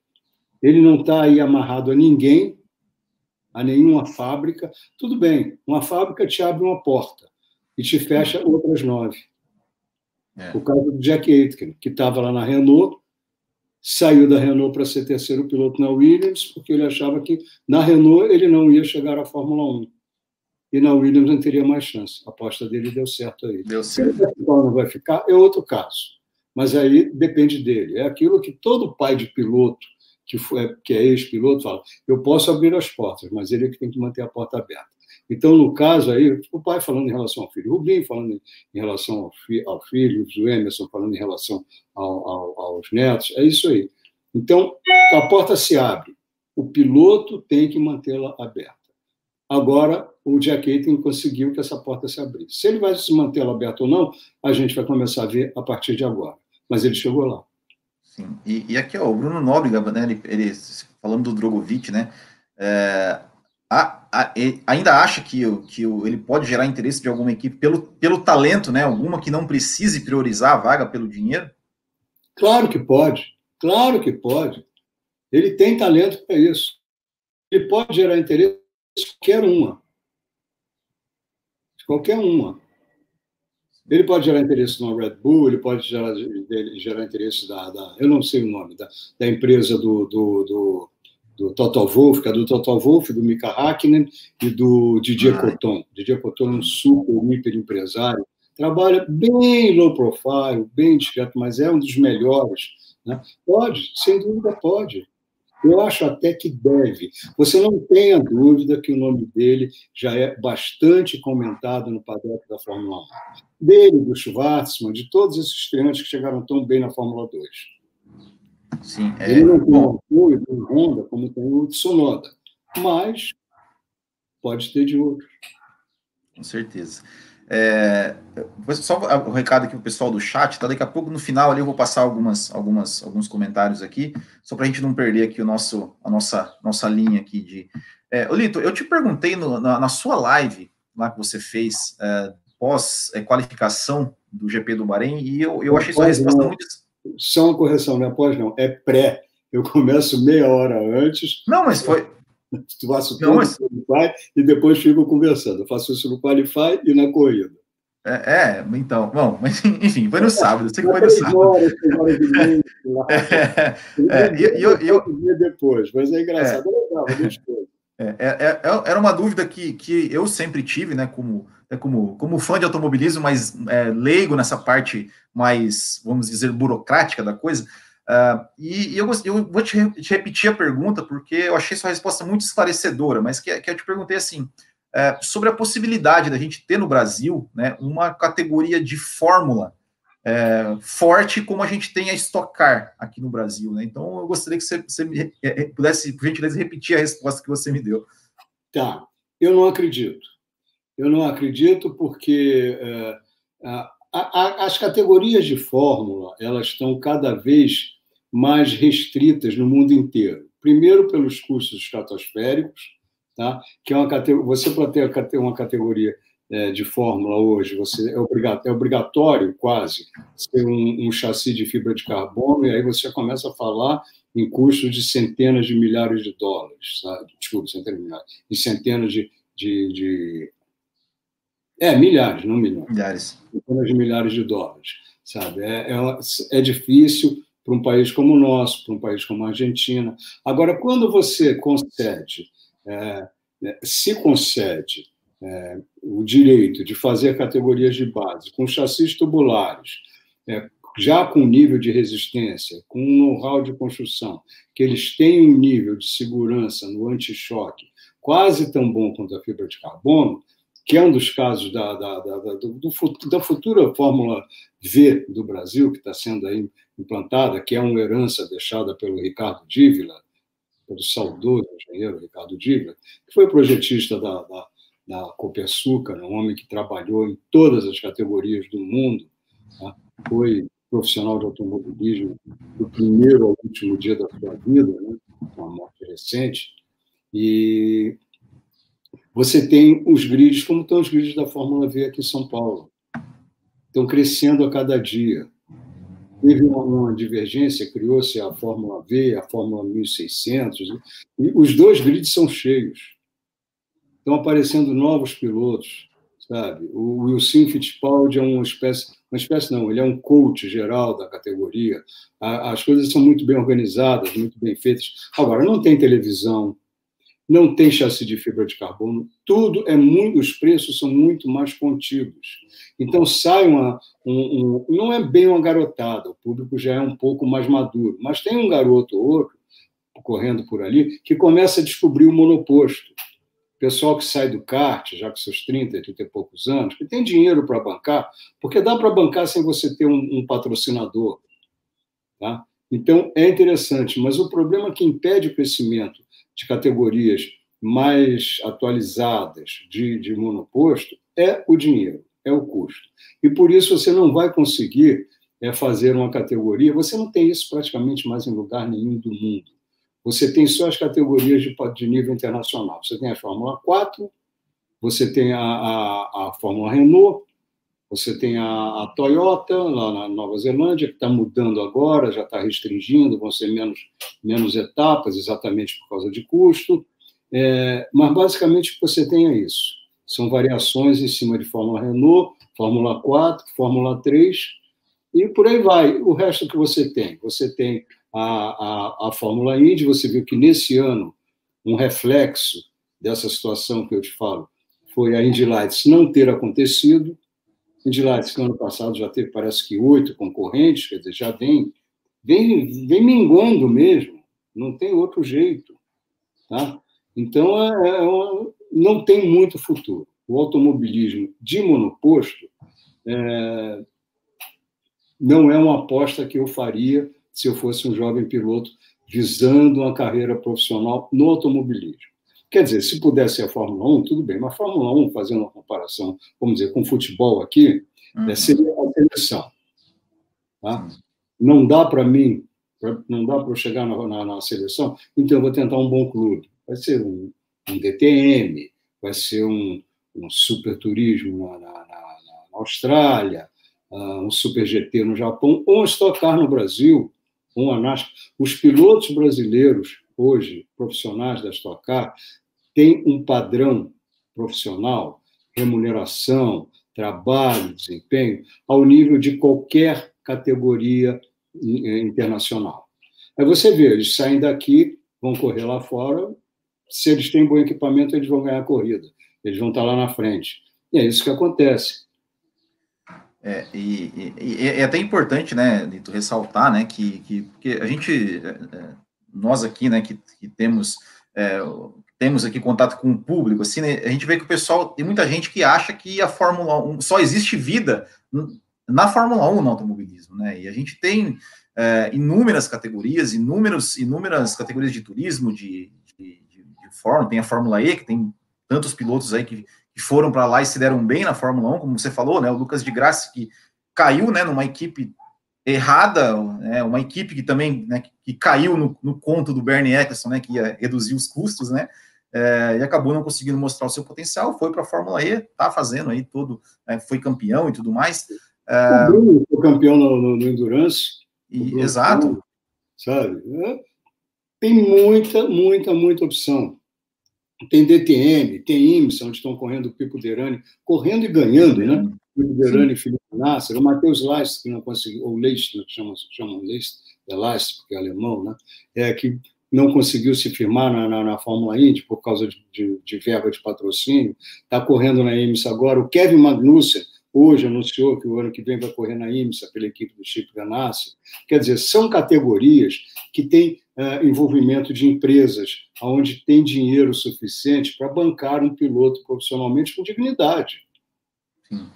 Ele não está aí amarrado a ninguém, a nenhuma fábrica. Tudo bem, uma fábrica te abre uma porta e te fecha outras nove. É. O caso do Jack Aitken, que estava lá na Renault, saiu da Renault para ser terceiro piloto na Williams, porque ele achava que na Renault ele não ia chegar à Fórmula 1. E na Williams não teria mais chance. A aposta dele deu certo aí. Deu certo. Se ele não vai ficar, é outro caso. Mas aí depende dele. É aquilo que todo pai de piloto que, foi, que é ex-piloto fala: eu posso abrir as portas, mas ele é que tem que manter a porta aberta. Então, no caso aí, o pai falando em relação ao filho, o Rubinho falando em relação ao, fi, ao filho, o Emerson falando em relação ao, ao, aos netos, é isso aí. Então, a porta se abre, o piloto tem que mantê-la aberta. Agora, o Jack Aiton conseguiu que essa porta se abrisse. Se ele vai se manter aberta ou não, a gente vai começar a ver a partir de agora. Mas ele chegou lá. Sim, e, e aqui, ó, o Bruno Nóbrega, né, ele, ele, falando do Drogovic, né, é, a, a, ainda acha que, que ele pode gerar interesse de alguma equipe pelo, pelo talento, né? Alguma que não precise priorizar a vaga pelo dinheiro? Claro que pode, claro que pode. Ele tem talento para isso. Ele pode gerar interesse de qualquer uma. De qualquer uma. Ele pode gerar interesse no Red Bull, ele pode gerar, gerar interesse da, da, Eu não sei o nome, da, da empresa do, do, do do Total Wolff, que é do Total Wolff, do Mika Hakkinen e do Didier ah. Coton. Didier Coton é um super, hiper empresário, trabalha bem low profile, bem discreto, mas é um dos melhores. Né? Pode, sem dúvida pode. Eu acho até que deve. Você não tenha dúvida que o nome dele já é bastante comentado no paddock da Fórmula 1. Dele, do Schwartzman, de todos esses estreantes que chegaram tão bem na Fórmula 2. Sim, é... Ele não tem o apoio do Honda como tem o Tsunoda, mas pode ter de outro. Com certeza. É, só o recado aqui para o pessoal do chat, tá? Daqui a pouco, no final ali, eu vou passar algumas, algumas, alguns comentários aqui, só para a gente não perder aqui o nosso, a nossa, nossa linha aqui de. É, Lito, eu te perguntei no, na, na, sua live lá que você fez é, pós é, qualificação do GP do Bahrein, e eu, eu achei sua resposta muito só uma correção, não é pós, não, é pré. Eu começo meia hora antes. Não, mas foi. [LAUGHS] Tu faço tudo mas... no Qualify e depois fico conversando. Eu faço isso no Qualify e na corrida. É, é, então, bom, mas enfim, foi no sábado, eu sei que foi no sábado. Horas, horas de mês, [LAUGHS] é, é, e, eu, eu, eu, depois, mas é engraçado, é, legal, é, é, é, é, era uma dúvida que, que eu sempre tive, né, como, como, como fã de automobilismo, mas leigo nessa parte mais, vamos dizer, burocrática da coisa. Uh, e, e eu, eu, vou te, te, repetir a pergunta, porque eu achei sua resposta muito esclarecedora, mas que, que eu te perguntei assim, uh, sobre a possibilidade da gente ter no Brasil né, uma categoria de fórmula uh, forte como a gente tem a Stock Car aqui no Brasil. Né? Então, eu gostaria que você, você me, pudesse, por gentileza, repetir a resposta que você me deu. Tá, eu não acredito. Eu não acredito porque as categorias de fórmula elas estão cada vez mais restritas no mundo inteiro. Primeiro pelos cursos estratosféricos, tá? que é uma você para ter uma categoria é, de fórmula hoje, você é, obrigatório, é obrigatório quase ser um, um chassi de fibra de carbono, e aí você começa a falar em custos de centenas de milhares de dólares, sabe? desculpa, centenas de milhares, em centenas de, de, de é, milhares, não milhões. Milhares. Centenas de milhares de dólares, sabe? É, é, é difícil para um país como o nosso, para um país como a Argentina. Agora, quando você concede, é, né, se concede é, o direito de fazer categorias de base com chassis tubulares, é, já com nível de resistência, com um know-how de construção, que eles têm um nível de segurança no anti-choque quase tão bom quanto a fibra de carbono, que é um dos casos da, da, da, da, do, da futura Fórmula V do Brasil, que está sendo aí implantada, que é uma herança deixada pelo Ricardo Dívila, pelo saudoso engenheiro Ricardo Dívila, que foi projetista da, da, da Copersucar, um homem que trabalhou em todas as categorias do mundo, Tá? Foi profissional de automobilismo do primeiro ao último dia da sua vida, né? uma morte recente, e você tem os grids, como estão os grids da Fórmula V aqui em São Paulo. Estão crescendo a cada dia. Teve uma, divergência, criou-se a Fórmula V, a Fórmula 1600, e os dois grids são cheios. Estão aparecendo novos pilotos, sabe? O Wilson Fittipaldi é uma espécie, uma espécie não, ele é um coach geral da categoria. As coisas são muito bem organizadas, muito bem feitas. Agora, não tem televisão, não tem chassi de fibra de carbono, tudo é muito, os preços são muito mais contidos. Então sai uma, um, um, não é bem uma garotada, o público já é um pouco mais maduro, mas tem um garoto ou outro correndo por ali que começa a descobrir o monoposto. Pessoal que sai do kart, já com seus 30, 30 e poucos anos, que tem dinheiro para bancar, porque dá para bancar sem você ter um, um patrocinador. Tá? Então, é interessante, mas o problema que impede o crescimento de categorias mais atualizadas de, de monoposto é o dinheiro, é o custo. E por isso você não vai conseguir é, fazer uma categoria, você não tem isso praticamente mais em lugar nenhum do mundo. Você tem só as categorias de, de nível internacional. Você tem a Fórmula 4, você tem a, a, a Fórmula Renault, você tem a, a, Toyota, lá na Nova Zelândia, que está mudando agora, já está restringindo, vão ser menos, menos etapas, exatamente por causa de custo. É, mas, basicamente, o que você tem é isso. São variações em cima de Fórmula Renault, Fórmula 4, Fórmula 3, e por aí vai. O resto que você tem? Você tem a, a, a Fórmula Indy, você viu que nesse ano, um reflexo dessa situação que eu te falo, foi a Indy Lights não ter acontecido, Indilates, que ano passado já teve, parece que, oito concorrentes, quer dizer, já vem, vem, vem minguando mesmo, não tem outro jeito. Tá? Então, é, é não tem muito futuro. O automobilismo de monoposto é, não é uma aposta que eu faria se eu fosse um jovem piloto visando uma carreira profissional no automobilismo. Quer dizer, se pudesse ser a Fórmula 1, tudo bem, mas a Fórmula 1, fazendo uma comparação, vamos dizer, com o futebol aqui, uhum. é, seria a seleção. Tá? Não dá para mim, não dá para eu chegar na, na, na, seleção, então eu vou tentar um bom clube. Vai ser um, um DTM, vai ser um, um super turismo na, na, Austrália, uh, um super GT no Japão, ou um Stock Car no Brasil, um NASCAR. Os pilotos brasileiros, hoje, profissionais da Stock Car, tem um padrão profissional, remuneração, trabalho, desempenho, ao nível de qualquer categoria eh, internacional. Aí você vê, eles saem daqui, vão correr lá fora, se eles têm bom equipamento, eles vão ganhar a corrida, eles vão estar lá na frente. E é isso que acontece. É, e, e, e é até importante, né, Lito, ressaltar, né, que, que porque a gente, é, é, nós aqui, né, que, que temos é, temos aqui contato com o público, assim, né, a gente vê que o pessoal, tem muita gente que acha que a Fórmula 1, só existe vida na Fórmula 1 no automobilismo, né, e a gente tem é, inúmeras categorias, inúmeros, inúmeras categorias de turismo, de, de, de, de Fórmula, tem a Fórmula E, que tem tantos pilotos aí que, que foram para lá e se deram bem na Fórmula 1, como você falou, né, o Lucas de Graça, que caiu, né, numa equipe errada, né, uma equipe que também, né, que caiu no, no conto do Bernie Eccleston, né, que ia reduzir os custos, né, é, e acabou não conseguindo mostrar o seu potencial, foi para a Fórmula E, tá fazendo aí todo, é, foi campeão e tudo mais. É, o Bruno foi campeão no, no, no Endurance. E, exato. Sabe? É, tem muita, muita, muita opção. Tem DTM, tem IMSA, onde estão correndo o Pipo Derani, correndo e ganhando, né? Pipo Derani Felipe Nasser, o Matheus Leist, que não conseguiu, ou Leist, né, chamam, chamam Leist, é Leist, porque é alemão, né? É que não conseguiu se firmar na, na, na Fórmula Indy por causa de, de, de verba de patrocínio, está correndo na IMSA agora. O Kevin Magnussen, hoje, anunciou que o ano que vem vai correr na IMSA pela equipe do Chip Ganassi. Quer dizer, são categorias que têm uh, envolvimento de empresas, onde tem dinheiro suficiente para bancar um piloto profissionalmente com dignidade. Sim.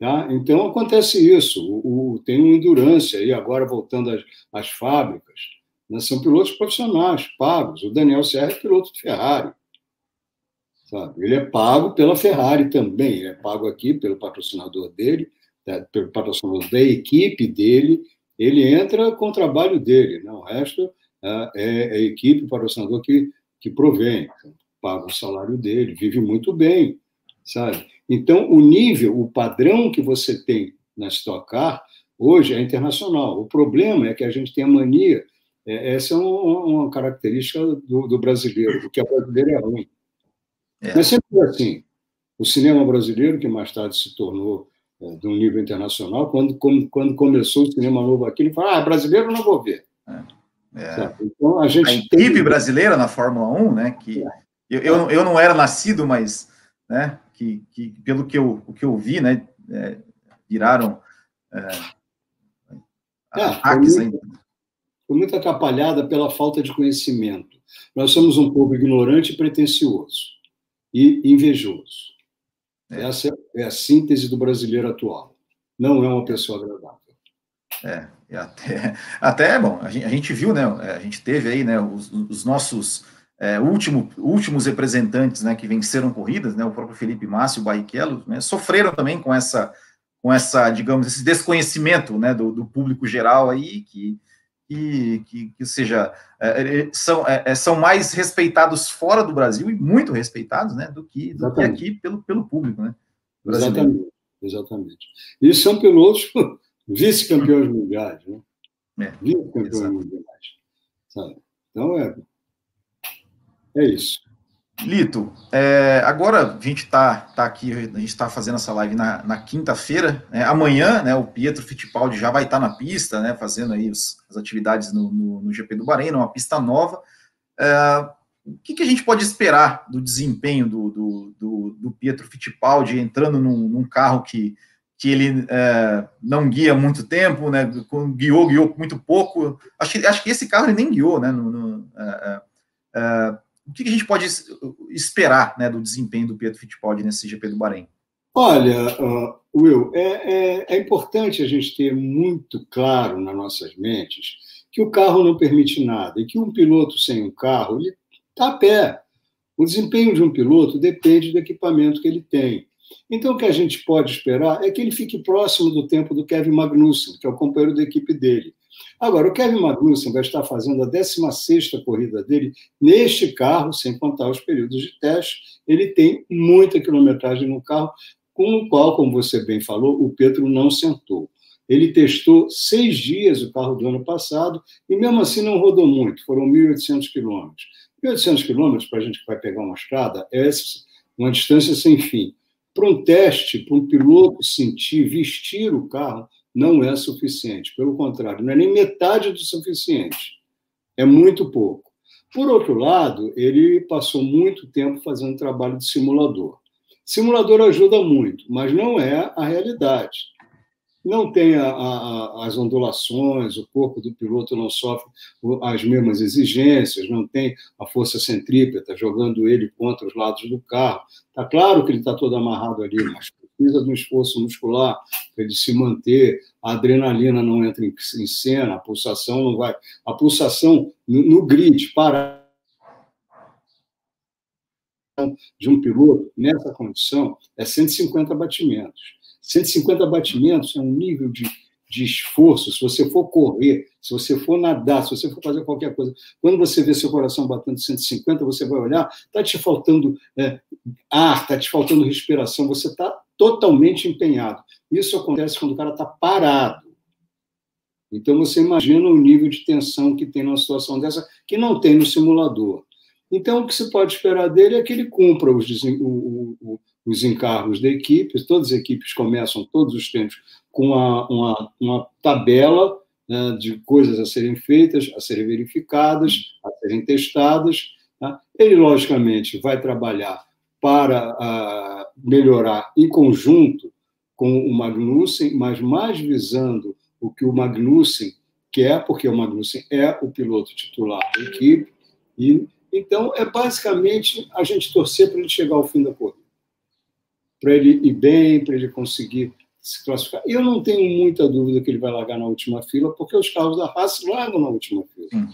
Tá? Então, acontece isso. O, o, tem uma endurance aí, agora voltando às, às fábricas né? São pilotos profissionais, pagos. O Daniel Serra é piloto de Ferrari. Sabe? Ele é pago pela Ferrari também. Ele é pago aqui pelo patrocinador dele, pelo patrocinador da equipe dele, ele entra com o trabalho dele, né? o resto é, é a equipe, o patrocinador que, que provém, paga o salário dele, vive muito bem, sabe? Então, o nível, o padrão que você tem na Stock Car, hoje é internacional. O problema é que a gente tem a mania, é, essa é uma, uma característica do, do, brasileiro, do que é brasileiro é ruim. É. Mas sempre assim. O cinema brasileiro, que mais tarde se tornou é, de um nível internacional, quando, quando, quando começou o cinema novo aqui, ele falou: ah, brasileiro não vou ver. É. É. Então, a, gente a equipe tem... brasileira na Fórmula 1, né, que eu, eu, eu não era nascido, mas né, que, que pelo que eu, o que eu vi, né, é, viraram é, é, ataques foi, muito, foi muito atrapalhada pela falta de conhecimento. Nós somos um povo ignorante e pretencioso e invejoso. É. Essa é a síntese do brasileiro atual. Não é uma pessoa agradável. É, até, até bom, a gente, a gente, viu, né? A gente teve aí, né, os, os nossos é, último, últimos representantes, né, que venceram corridas, né, o próprio Felipe Massa e o Barrichello, né, sofreram também com essa, com essa, digamos, esse desconhecimento, né, do, do público geral aí, que, que, que, que seja, é, é são, é, é, são mais respeitados fora do Brasil e muito respeitados, né, do que, do que aqui pelo, pelo público, né? Exatamente, exatamente. E são pilotos vice-campeões mundiais, né? É, vice-campeões mundiais. Sabe? Então é, é isso. Lito, é, agora a gente está tá aqui, a gente está fazendo essa live na, na quinta-feira. Né, amanhã, né, o Pietro Fittipaldi já vai estar tá na pista, né, fazendo aí os, as atividades no, no, no, GP do Bahrein, uma pista nova. É, o que, que, a gente pode esperar do desempenho do, do, do, do Pietro Fittipaldi entrando num, num, carro que, que ele é, não guia muito tempo, né, guiou, guiou muito pouco. Acho, acho que esse carro ele nem guiou, né, no, no é, é, é o que a gente pode esperar né, do desempenho do Pietro Fittipaldi nesse GP do Bahrein? Olha, uh, Will, é, é, é, importante a gente ter muito claro nas nossas mentes que o carro não permite nada e que um piloto sem um carro ele está a pé. O desempenho de um piloto depende do equipamento que ele tem. Então, o que a gente pode esperar é que ele fique próximo do tempo do Kevin Magnussen, que é o companheiro da equipe dele. Agora, o Kevin Magnussen vai estar fazendo a 16ª corrida dele neste carro, sem contar os períodos de teste. Ele tem muita quilometragem no carro, com o qual, como você bem falou, o Pedro não sentou. Ele testou seis dias o carro do ano passado e, mesmo assim, não rodou muito, foram 1.800 quilômetros. 1.800 quilômetros, para a gente que vai pegar uma estrada, é uma distância sem fim. Para um teste, para um piloto sentir, vestir o carro, não é suficiente. Pelo contrário, não é nem metade do suficiente. É muito pouco. Por outro lado, ele passou muito tempo fazendo trabalho de simulador. Simulador ajuda muito, mas não é a realidade não tem a, a, as ondulações, o corpo do piloto não sofre as mesmas exigências, não tem a força centrípeta jogando ele contra os lados do carro. Está claro que ele está todo amarrado ali, mas precisa de um esforço muscular ele se manter, a adrenalina não entra em, em cena, a pulsação não vai. A pulsação no, no grid, para de um piloto nessa condição é 150 batimentos. 150 batimentos é um nível de, de esforço. Se você for correr, se você for nadar, se você for fazer qualquer coisa, quando você vê seu coração batendo 150, você vai olhar, está te faltando é, ar, está te faltando respiração, você está totalmente empenhado. Isso acontece quando o cara está parado. Então você imagina o nível de tensão que tem numa situação dessa, que não tem no simulador. Então, o que se pode esperar dele é que ele cumpra os, o, o, os encargos da equipe, todas as equipes começam todos os tempos com uma, uma, uma tabela né, de coisas a serem feitas, a serem verificadas, a serem testadas. Tá? Ele, logicamente, vai trabalhar para uh, melhorar em conjunto com o Magnussen, mas mais visando o que o Magnussen quer, porque o Magnussen é o piloto titular da equipe, e então é basicamente a gente torcer para ele chegar ao fim da corrida para ele ir bem, para ele conseguir se classificar. Eu não tenho muita dúvida que ele vai largar na última fila, porque os carros da Haas largam na última fila. Hum.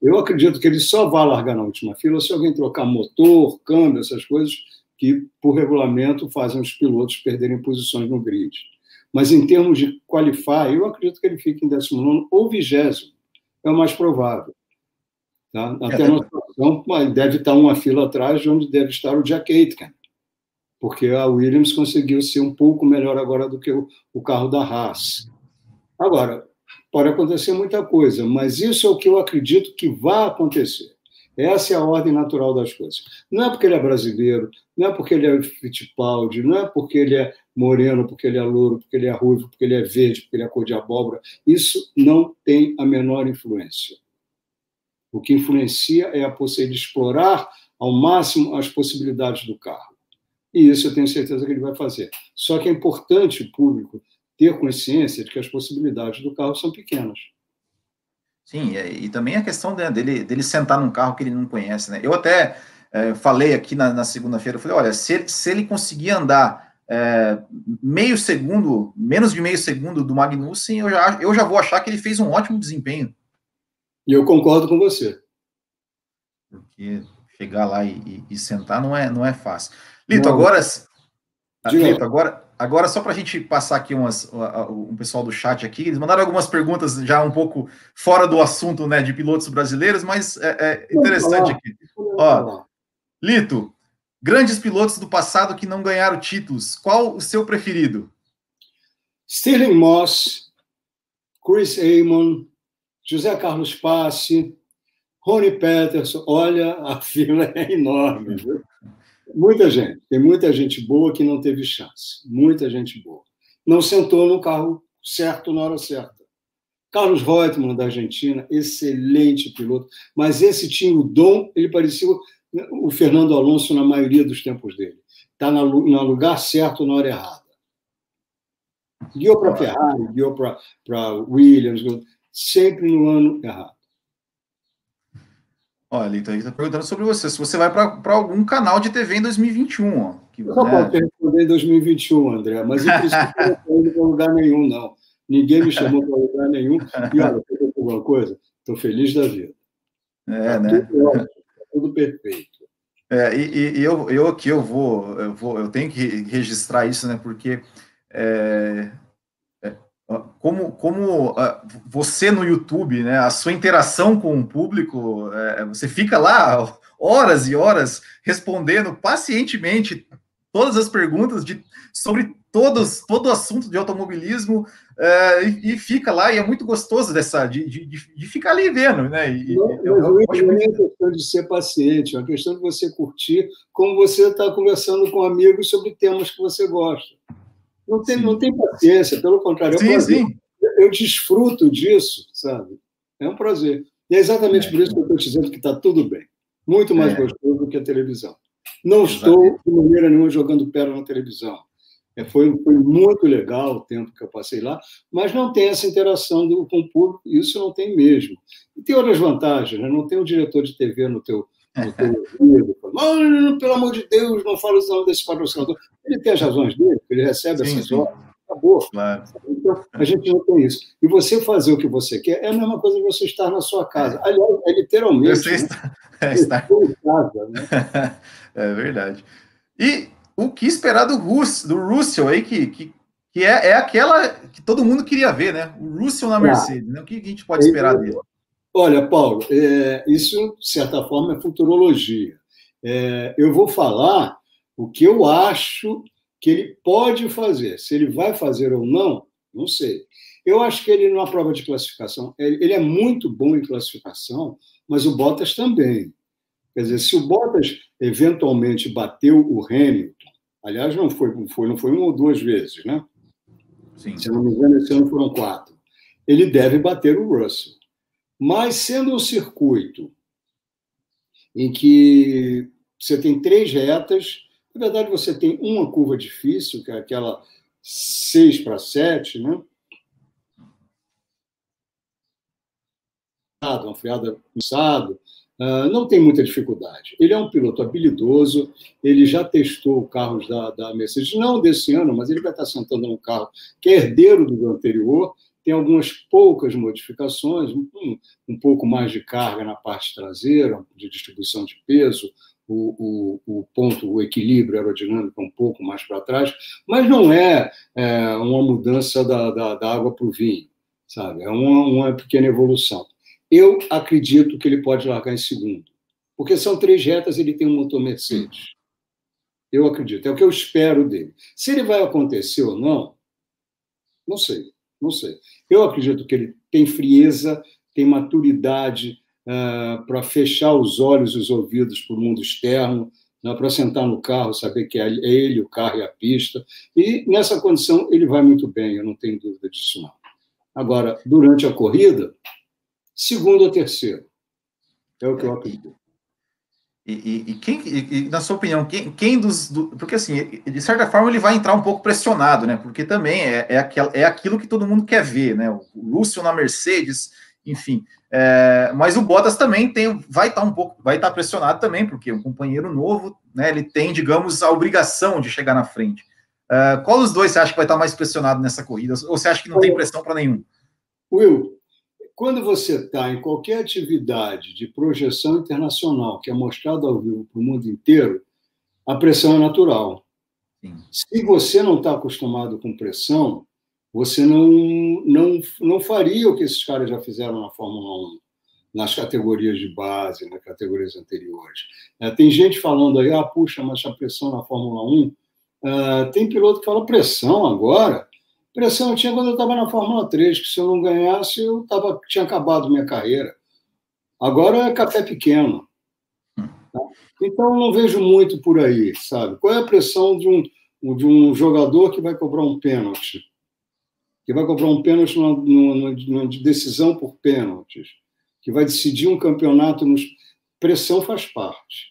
Eu acredito que ele só vai largar na última fila se alguém trocar motor, câmbio, essas coisas que, por regulamento, fazem os pilotos perderem posições no grid. Mas em termos de qualify, eu acredito que ele fique em 19 ou 20. É o mais provável. Tá? Até é, na situação, deve estar uma fila atrás de onde deve estar o Jack Aitken, porque a Williams conseguiu ser um pouco melhor agora do que o, o carro da Haas. Agora, pode acontecer muita coisa, mas isso é o que eu acredito que vai acontecer. Essa é a ordem natural das coisas. Não é porque ele é brasileiro, não é porque ele é Fittipaldi, não é porque ele é moreno, porque ele é louro, porque ele é ruivo, porque ele é verde, porque ele é cor de abóbora. Isso não tem a menor influência. O que influencia é a possibilidade de explorar ao máximo as possibilidades do carro. E isso eu tenho certeza que ele vai fazer. Só que é importante o público ter consciência de que as possibilidades do carro são pequenas. Sim, e, também a questão dele, dele sentar num carro que ele não conhece, né? Eu até é, falei aqui na, na segunda-feira, falei, olha, se, se ele conseguir andar é, meio segundo, menos de meio segundo do Magnussen, eu já, eu já vou achar que ele fez um ótimo desempenho. E eu concordo com você. Porque chegar lá e, e, e sentar não é, não é fácil. Lito, não. agora, Lito, agora, agora só para a gente passar aqui umas, um pessoal do chat aqui, eles mandaram algumas perguntas já um pouco fora do assunto né, de pilotos brasileiros, mas é, é interessante aqui. Ó, Lito, grandes pilotos do passado que não ganharam títulos, qual o seu preferido? Stirling Moss, Chris Amon, José Carlos Passe, Rony Peterson. Olha, a fila é enorme. Viu? Muita gente, tem muita gente boa que não teve chance. Muita gente boa. Não sentou no carro certo na hora certa. Carlos Reutemann, da Argentina, excelente piloto, mas esse tinha o dom, ele parecia o Fernando Alonso na maioria dos tempos dele. Está no lugar certo na hora errada. Guiou para Ferrari, guiou para Williams, sempre no ano errado. Olha, então ele está perguntando sobre você, se você vai para algum canal de TV em 2021. Ó, que, eu né? posso responder em 2021, André, mas eu não estou para lugar nenhum, não. Ninguém me chamou para lugar nenhum. E olha, quer alguma coisa? Estou feliz da vida. É, tá né? Tudo, ótimo, tá tudo perfeito. É, e, e, eu, eu aqui eu vou, eu vou, eu tenho que registrar isso, né? Porque é, como, como uh, você no YouTube, né, a sua interação com o público, é, você fica lá horas e horas respondendo pacientemente todas as perguntas de, sobre todos, todo o assunto de automobilismo é, e, e, fica lá e é muito gostoso dessa de, de, de ficar ali vendo, né? E, não, eu, eu, eu não é questão de ser paciente, é uma questão de você curtir como você está conversando com amigos sobre temas que você gosta. Não tem, não tem paciência, pelo contrário. É um sim, sim. Eu desfruto disso, sabe? É um prazer. E é exatamente é. por isso que eu estou dizendo que está tudo bem. Muito mais é. gostoso do que a televisão. Não estou, de maneira nenhuma, jogando pedra na televisão. É, foi, foi muito legal o tempo que eu passei lá, mas não tem essa interação do, com o público, isso não tem mesmo. E tem outras vantagens, né? não tem um diretor de TV no teu ouvido, falando, pelo amor de Deus, não fala o nome desse patrocinador. Ele tem as razões dele, ele recebe sim, essas horas, acabou. Claro. Então, a gente não tem isso. E você fazer o que você quer é a mesma coisa que você estar na sua casa. É. Aliás, é literalmente. Você está... Né? É, está... casa, né? [LAUGHS] é verdade. E o que esperar do, Rus, do Russell aí, que, que, que é, é aquela que todo mundo queria ver, né? O Russell na Mercedes. Né? O que a gente pode esperar dele? Olha, Paulo, é, isso, de certa forma, é futurologia. É, eu vou falar o que eu acho que ele pode fazer. Se ele vai fazer ou não, não sei. Eu acho que ele, numa prova de classificação, ele é muito bom em classificação, mas o Bottas também. Quer dizer, se o Bottas eventualmente bateu o Hamilton, aliás, não foi, foi, não foi uma ou duas vezes, né? Sim. Se não me engano, esse ano foram quatro. Ele deve bater o Russell. Mas sendo um circuito em que você tem três retas, na verdade você tem uma curva difícil, que é aquela 6 para 7, né? Uma freada começado, uh, não tem muita dificuldade. Ele é um piloto habilidoso, ele já testou carros da, da Mercedes, não desse ano, mas ele vai estar sentando num carro que é herdeiro do anterior, tem algumas poucas modificações, um, um pouco mais de carga na parte traseira, de distribuição de peso, o, o, o, ponto, o equilíbrio aerodinâmico um pouco mais para trás, mas não é, é uma mudança da, da, da água para o vinho, sabe? É uma, uma pequena evolução. Eu acredito que ele pode largar em segundo, porque são três retas ele tem um motor Mercedes. Eu acredito, é o que eu espero dele. Se ele vai acontecer ou não, não sei, não sei. Eu acredito que ele tem frieza, tem maturidade uh, para fechar os olhos e os ouvidos para o mundo externo, né, para sentar no carro, saber que é ele, o carro e a pista. E nessa condição ele vai muito bem, eu não tenho dúvida disso não. Agora, durante a corrida, segundo ou terceiro. É o que eu acredito. E, e, e quem, e, na sua opinião, quem, quem dos. Do, porque, assim, de certa forma, ele vai entrar um pouco pressionado, né? Porque também é, é, aquel, é aquilo que todo mundo quer ver, né? O Lúcio na Mercedes, enfim. É, mas o Bottas também tem, vai estar tá um pouco, vai estar tá pressionado também, porque um companheiro novo, né? Ele tem, digamos, a obrigação de chegar na frente. É, qual dos dois você acha que vai estar tá mais pressionado nessa corrida? Ou você acha que não tem pressão para nenhum? Will, quando você está em qualquer atividade de projeção internacional que é mostrada ao vivo para o mundo inteiro, a pressão é natural. Sim. Se você não está acostumado com pressão, você não, não, não faria o que esses caras já fizeram na Fórmula 1, nas categorias de base, nas categorias anteriores. É, tem gente falando aí, ah, puxa, mas a pressão na Fórmula 1. Uh, ah, tem piloto que fala pressão agora. Pressão eu tinha quando eu estava na Fórmula 3, que se eu não ganhasse, eu tava, tinha acabado minha carreira. Agora é café pequeno. Tá? Então, não vejo muito por aí, sabe? Qual é a pressão de um, de um jogador que vai cobrar um pênalti? Que vai cobrar um pênalti numa, numa, numa decisão por pênaltis? Que vai decidir um campeonato nos... Pressão faz parte.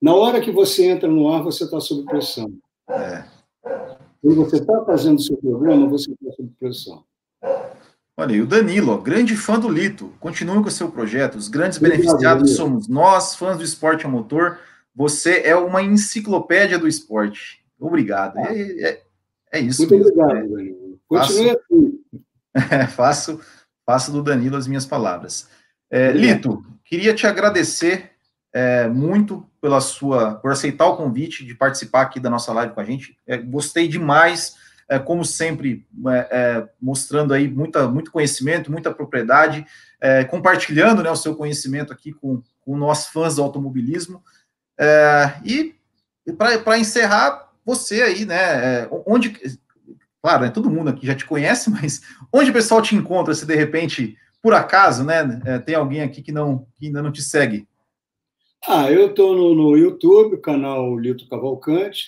Na hora que você entra no ar, você está sob pressão. É. Quando você está fazendo o seu programa, você está sob pressão. Olha, e o Danilo, grande fã do Lito. Continue com o seu projeto. Os grandes beneficiados Danilo. somos nós, fãs do esporte a motor. Você é uma enciclopédia do esporte. Obrigado. É, é, é isso Muito mesmo. obrigado, né? Danilo. Continue faço, assim. [LAUGHS] faço, faço do Danilo as minhas palavras. É, Lito, queria te agradecer é, muito pela sua, por aceitar o convite de participar aqui da nossa live com a gente. É, gostei demais, é, como sempre, é, é, mostrando aí muita, muito conhecimento, muita propriedade, é, compartilhando né, o seu conhecimento aqui com, com nós fãs do automobilismo. e para encerrar, você aí, né? onde, claro, né, todo mundo aqui já te conhece, [LAUGHS] mas onde o pessoal te encontra se de repente, por acaso, né, tem alguém aqui que não que ainda não te segue? Ah, eu estou no, no YouTube, canal Lito Cavalcante.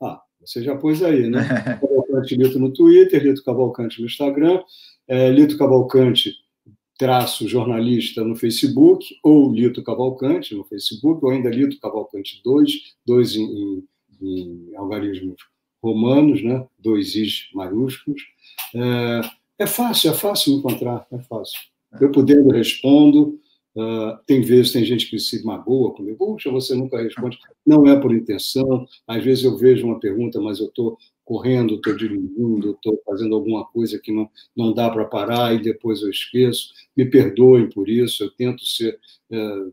Ah, você já pôs aí, né? [LAUGHS] Cavalcante Lito no Twitter, Lito Cavalcante no Instagram, é, Lito Cavalcante traço jornalista no Facebook, ou Lito Cavalcante no Facebook, ou ainda Lito Cavalcante 2, dois em, em, em algarismos romanos, né? dois is maiúsculos. É, é fácil, é fácil encontrar, é fácil. Eu podendo respondo, Uh, tem vezes, tem gente que se magoa comigo, puxa, você nunca responde. Não é por intenção. Às vezes eu vejo uma pergunta, mas eu estou correndo, estou dirigindo, estou fazendo alguma coisa que não, não dá para parar e depois eu esqueço. Me perdoem por isso, eu tento ser uh,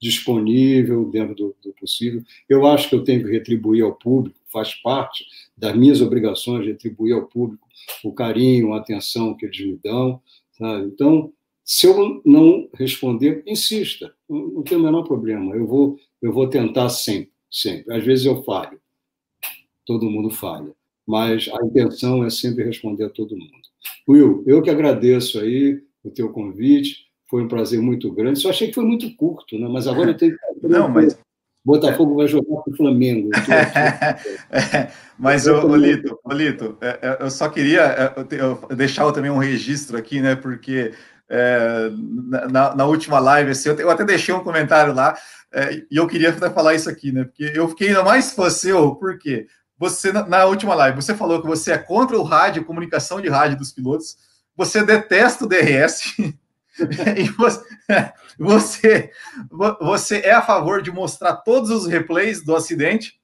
disponível dentro do, do, possível. Eu acho que eu tenho que retribuir ao público, faz parte das minhas obrigações retribuir ao público o carinho, a atenção que eles me dão. Sabe? Então, se eu não responder, insista, não tem o menor problema. Eu vou, eu vou tentar sempre, sempre. Às vezes eu falho, todo mundo falha, mas a intenção é sempre responder a todo mundo. Will, eu que agradeço aí o teu convite, foi um prazer muito grande. Só achei que foi muito curto, né? Mas agora eu tenho que. Não, mas. Botafogo vai jogar com o Flamengo. [LAUGHS] é, [LAUGHS] mas, ô, Lito, Lito, é, é, eu só queria deixar também um registro aqui, né? Porque é, na, na, última live, assim, eu, até deixei um comentário lá, é, e eu queria até falar isso aqui, né? Porque eu fiquei ainda mais fã seu, porque você, na, na, última live, você falou que você é contra o rádio, comunicação de rádio dos pilotos, você detesta o DRS, [LAUGHS] e [LAUGHS] você, você, você é a favor de mostrar todos os replays do acidente,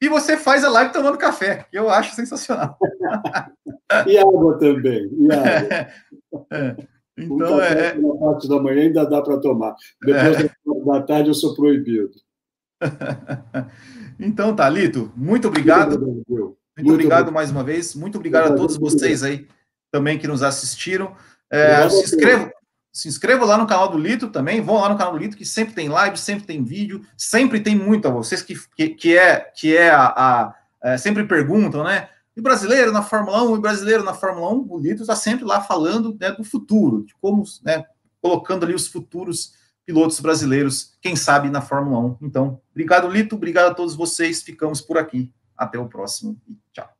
e você faz a live tomando café, que eu acho sensacional. [LAUGHS] e água também. E água. É. Então, é... Na parte da manhã ainda dá para tomar. Depois é. da tarde eu sou proibido. [LAUGHS] então, tá, Lito, muito obrigado. Muito, muito, muito obrigado mais uma vez. Muito obrigado a todos vocês aí também que nos assistiram. É, se inscrevam, se inscrevam lá no canal do Lito também, vão lá no canal do Lito, que sempre tem live, sempre tem vídeo, sempre tem muito a vocês que, que, que é, que é a, a é, sempre perguntam, né? E brasileiro na Fórmula 1, e brasileiro na Fórmula 1, o Lito está sempre lá falando né, do futuro, de como, né, colocando ali os futuros pilotos brasileiros, quem sabe na Fórmula 1. Então, obrigado, Lito, obrigado a todos vocês, ficamos por aqui. Até o próximo e tchau.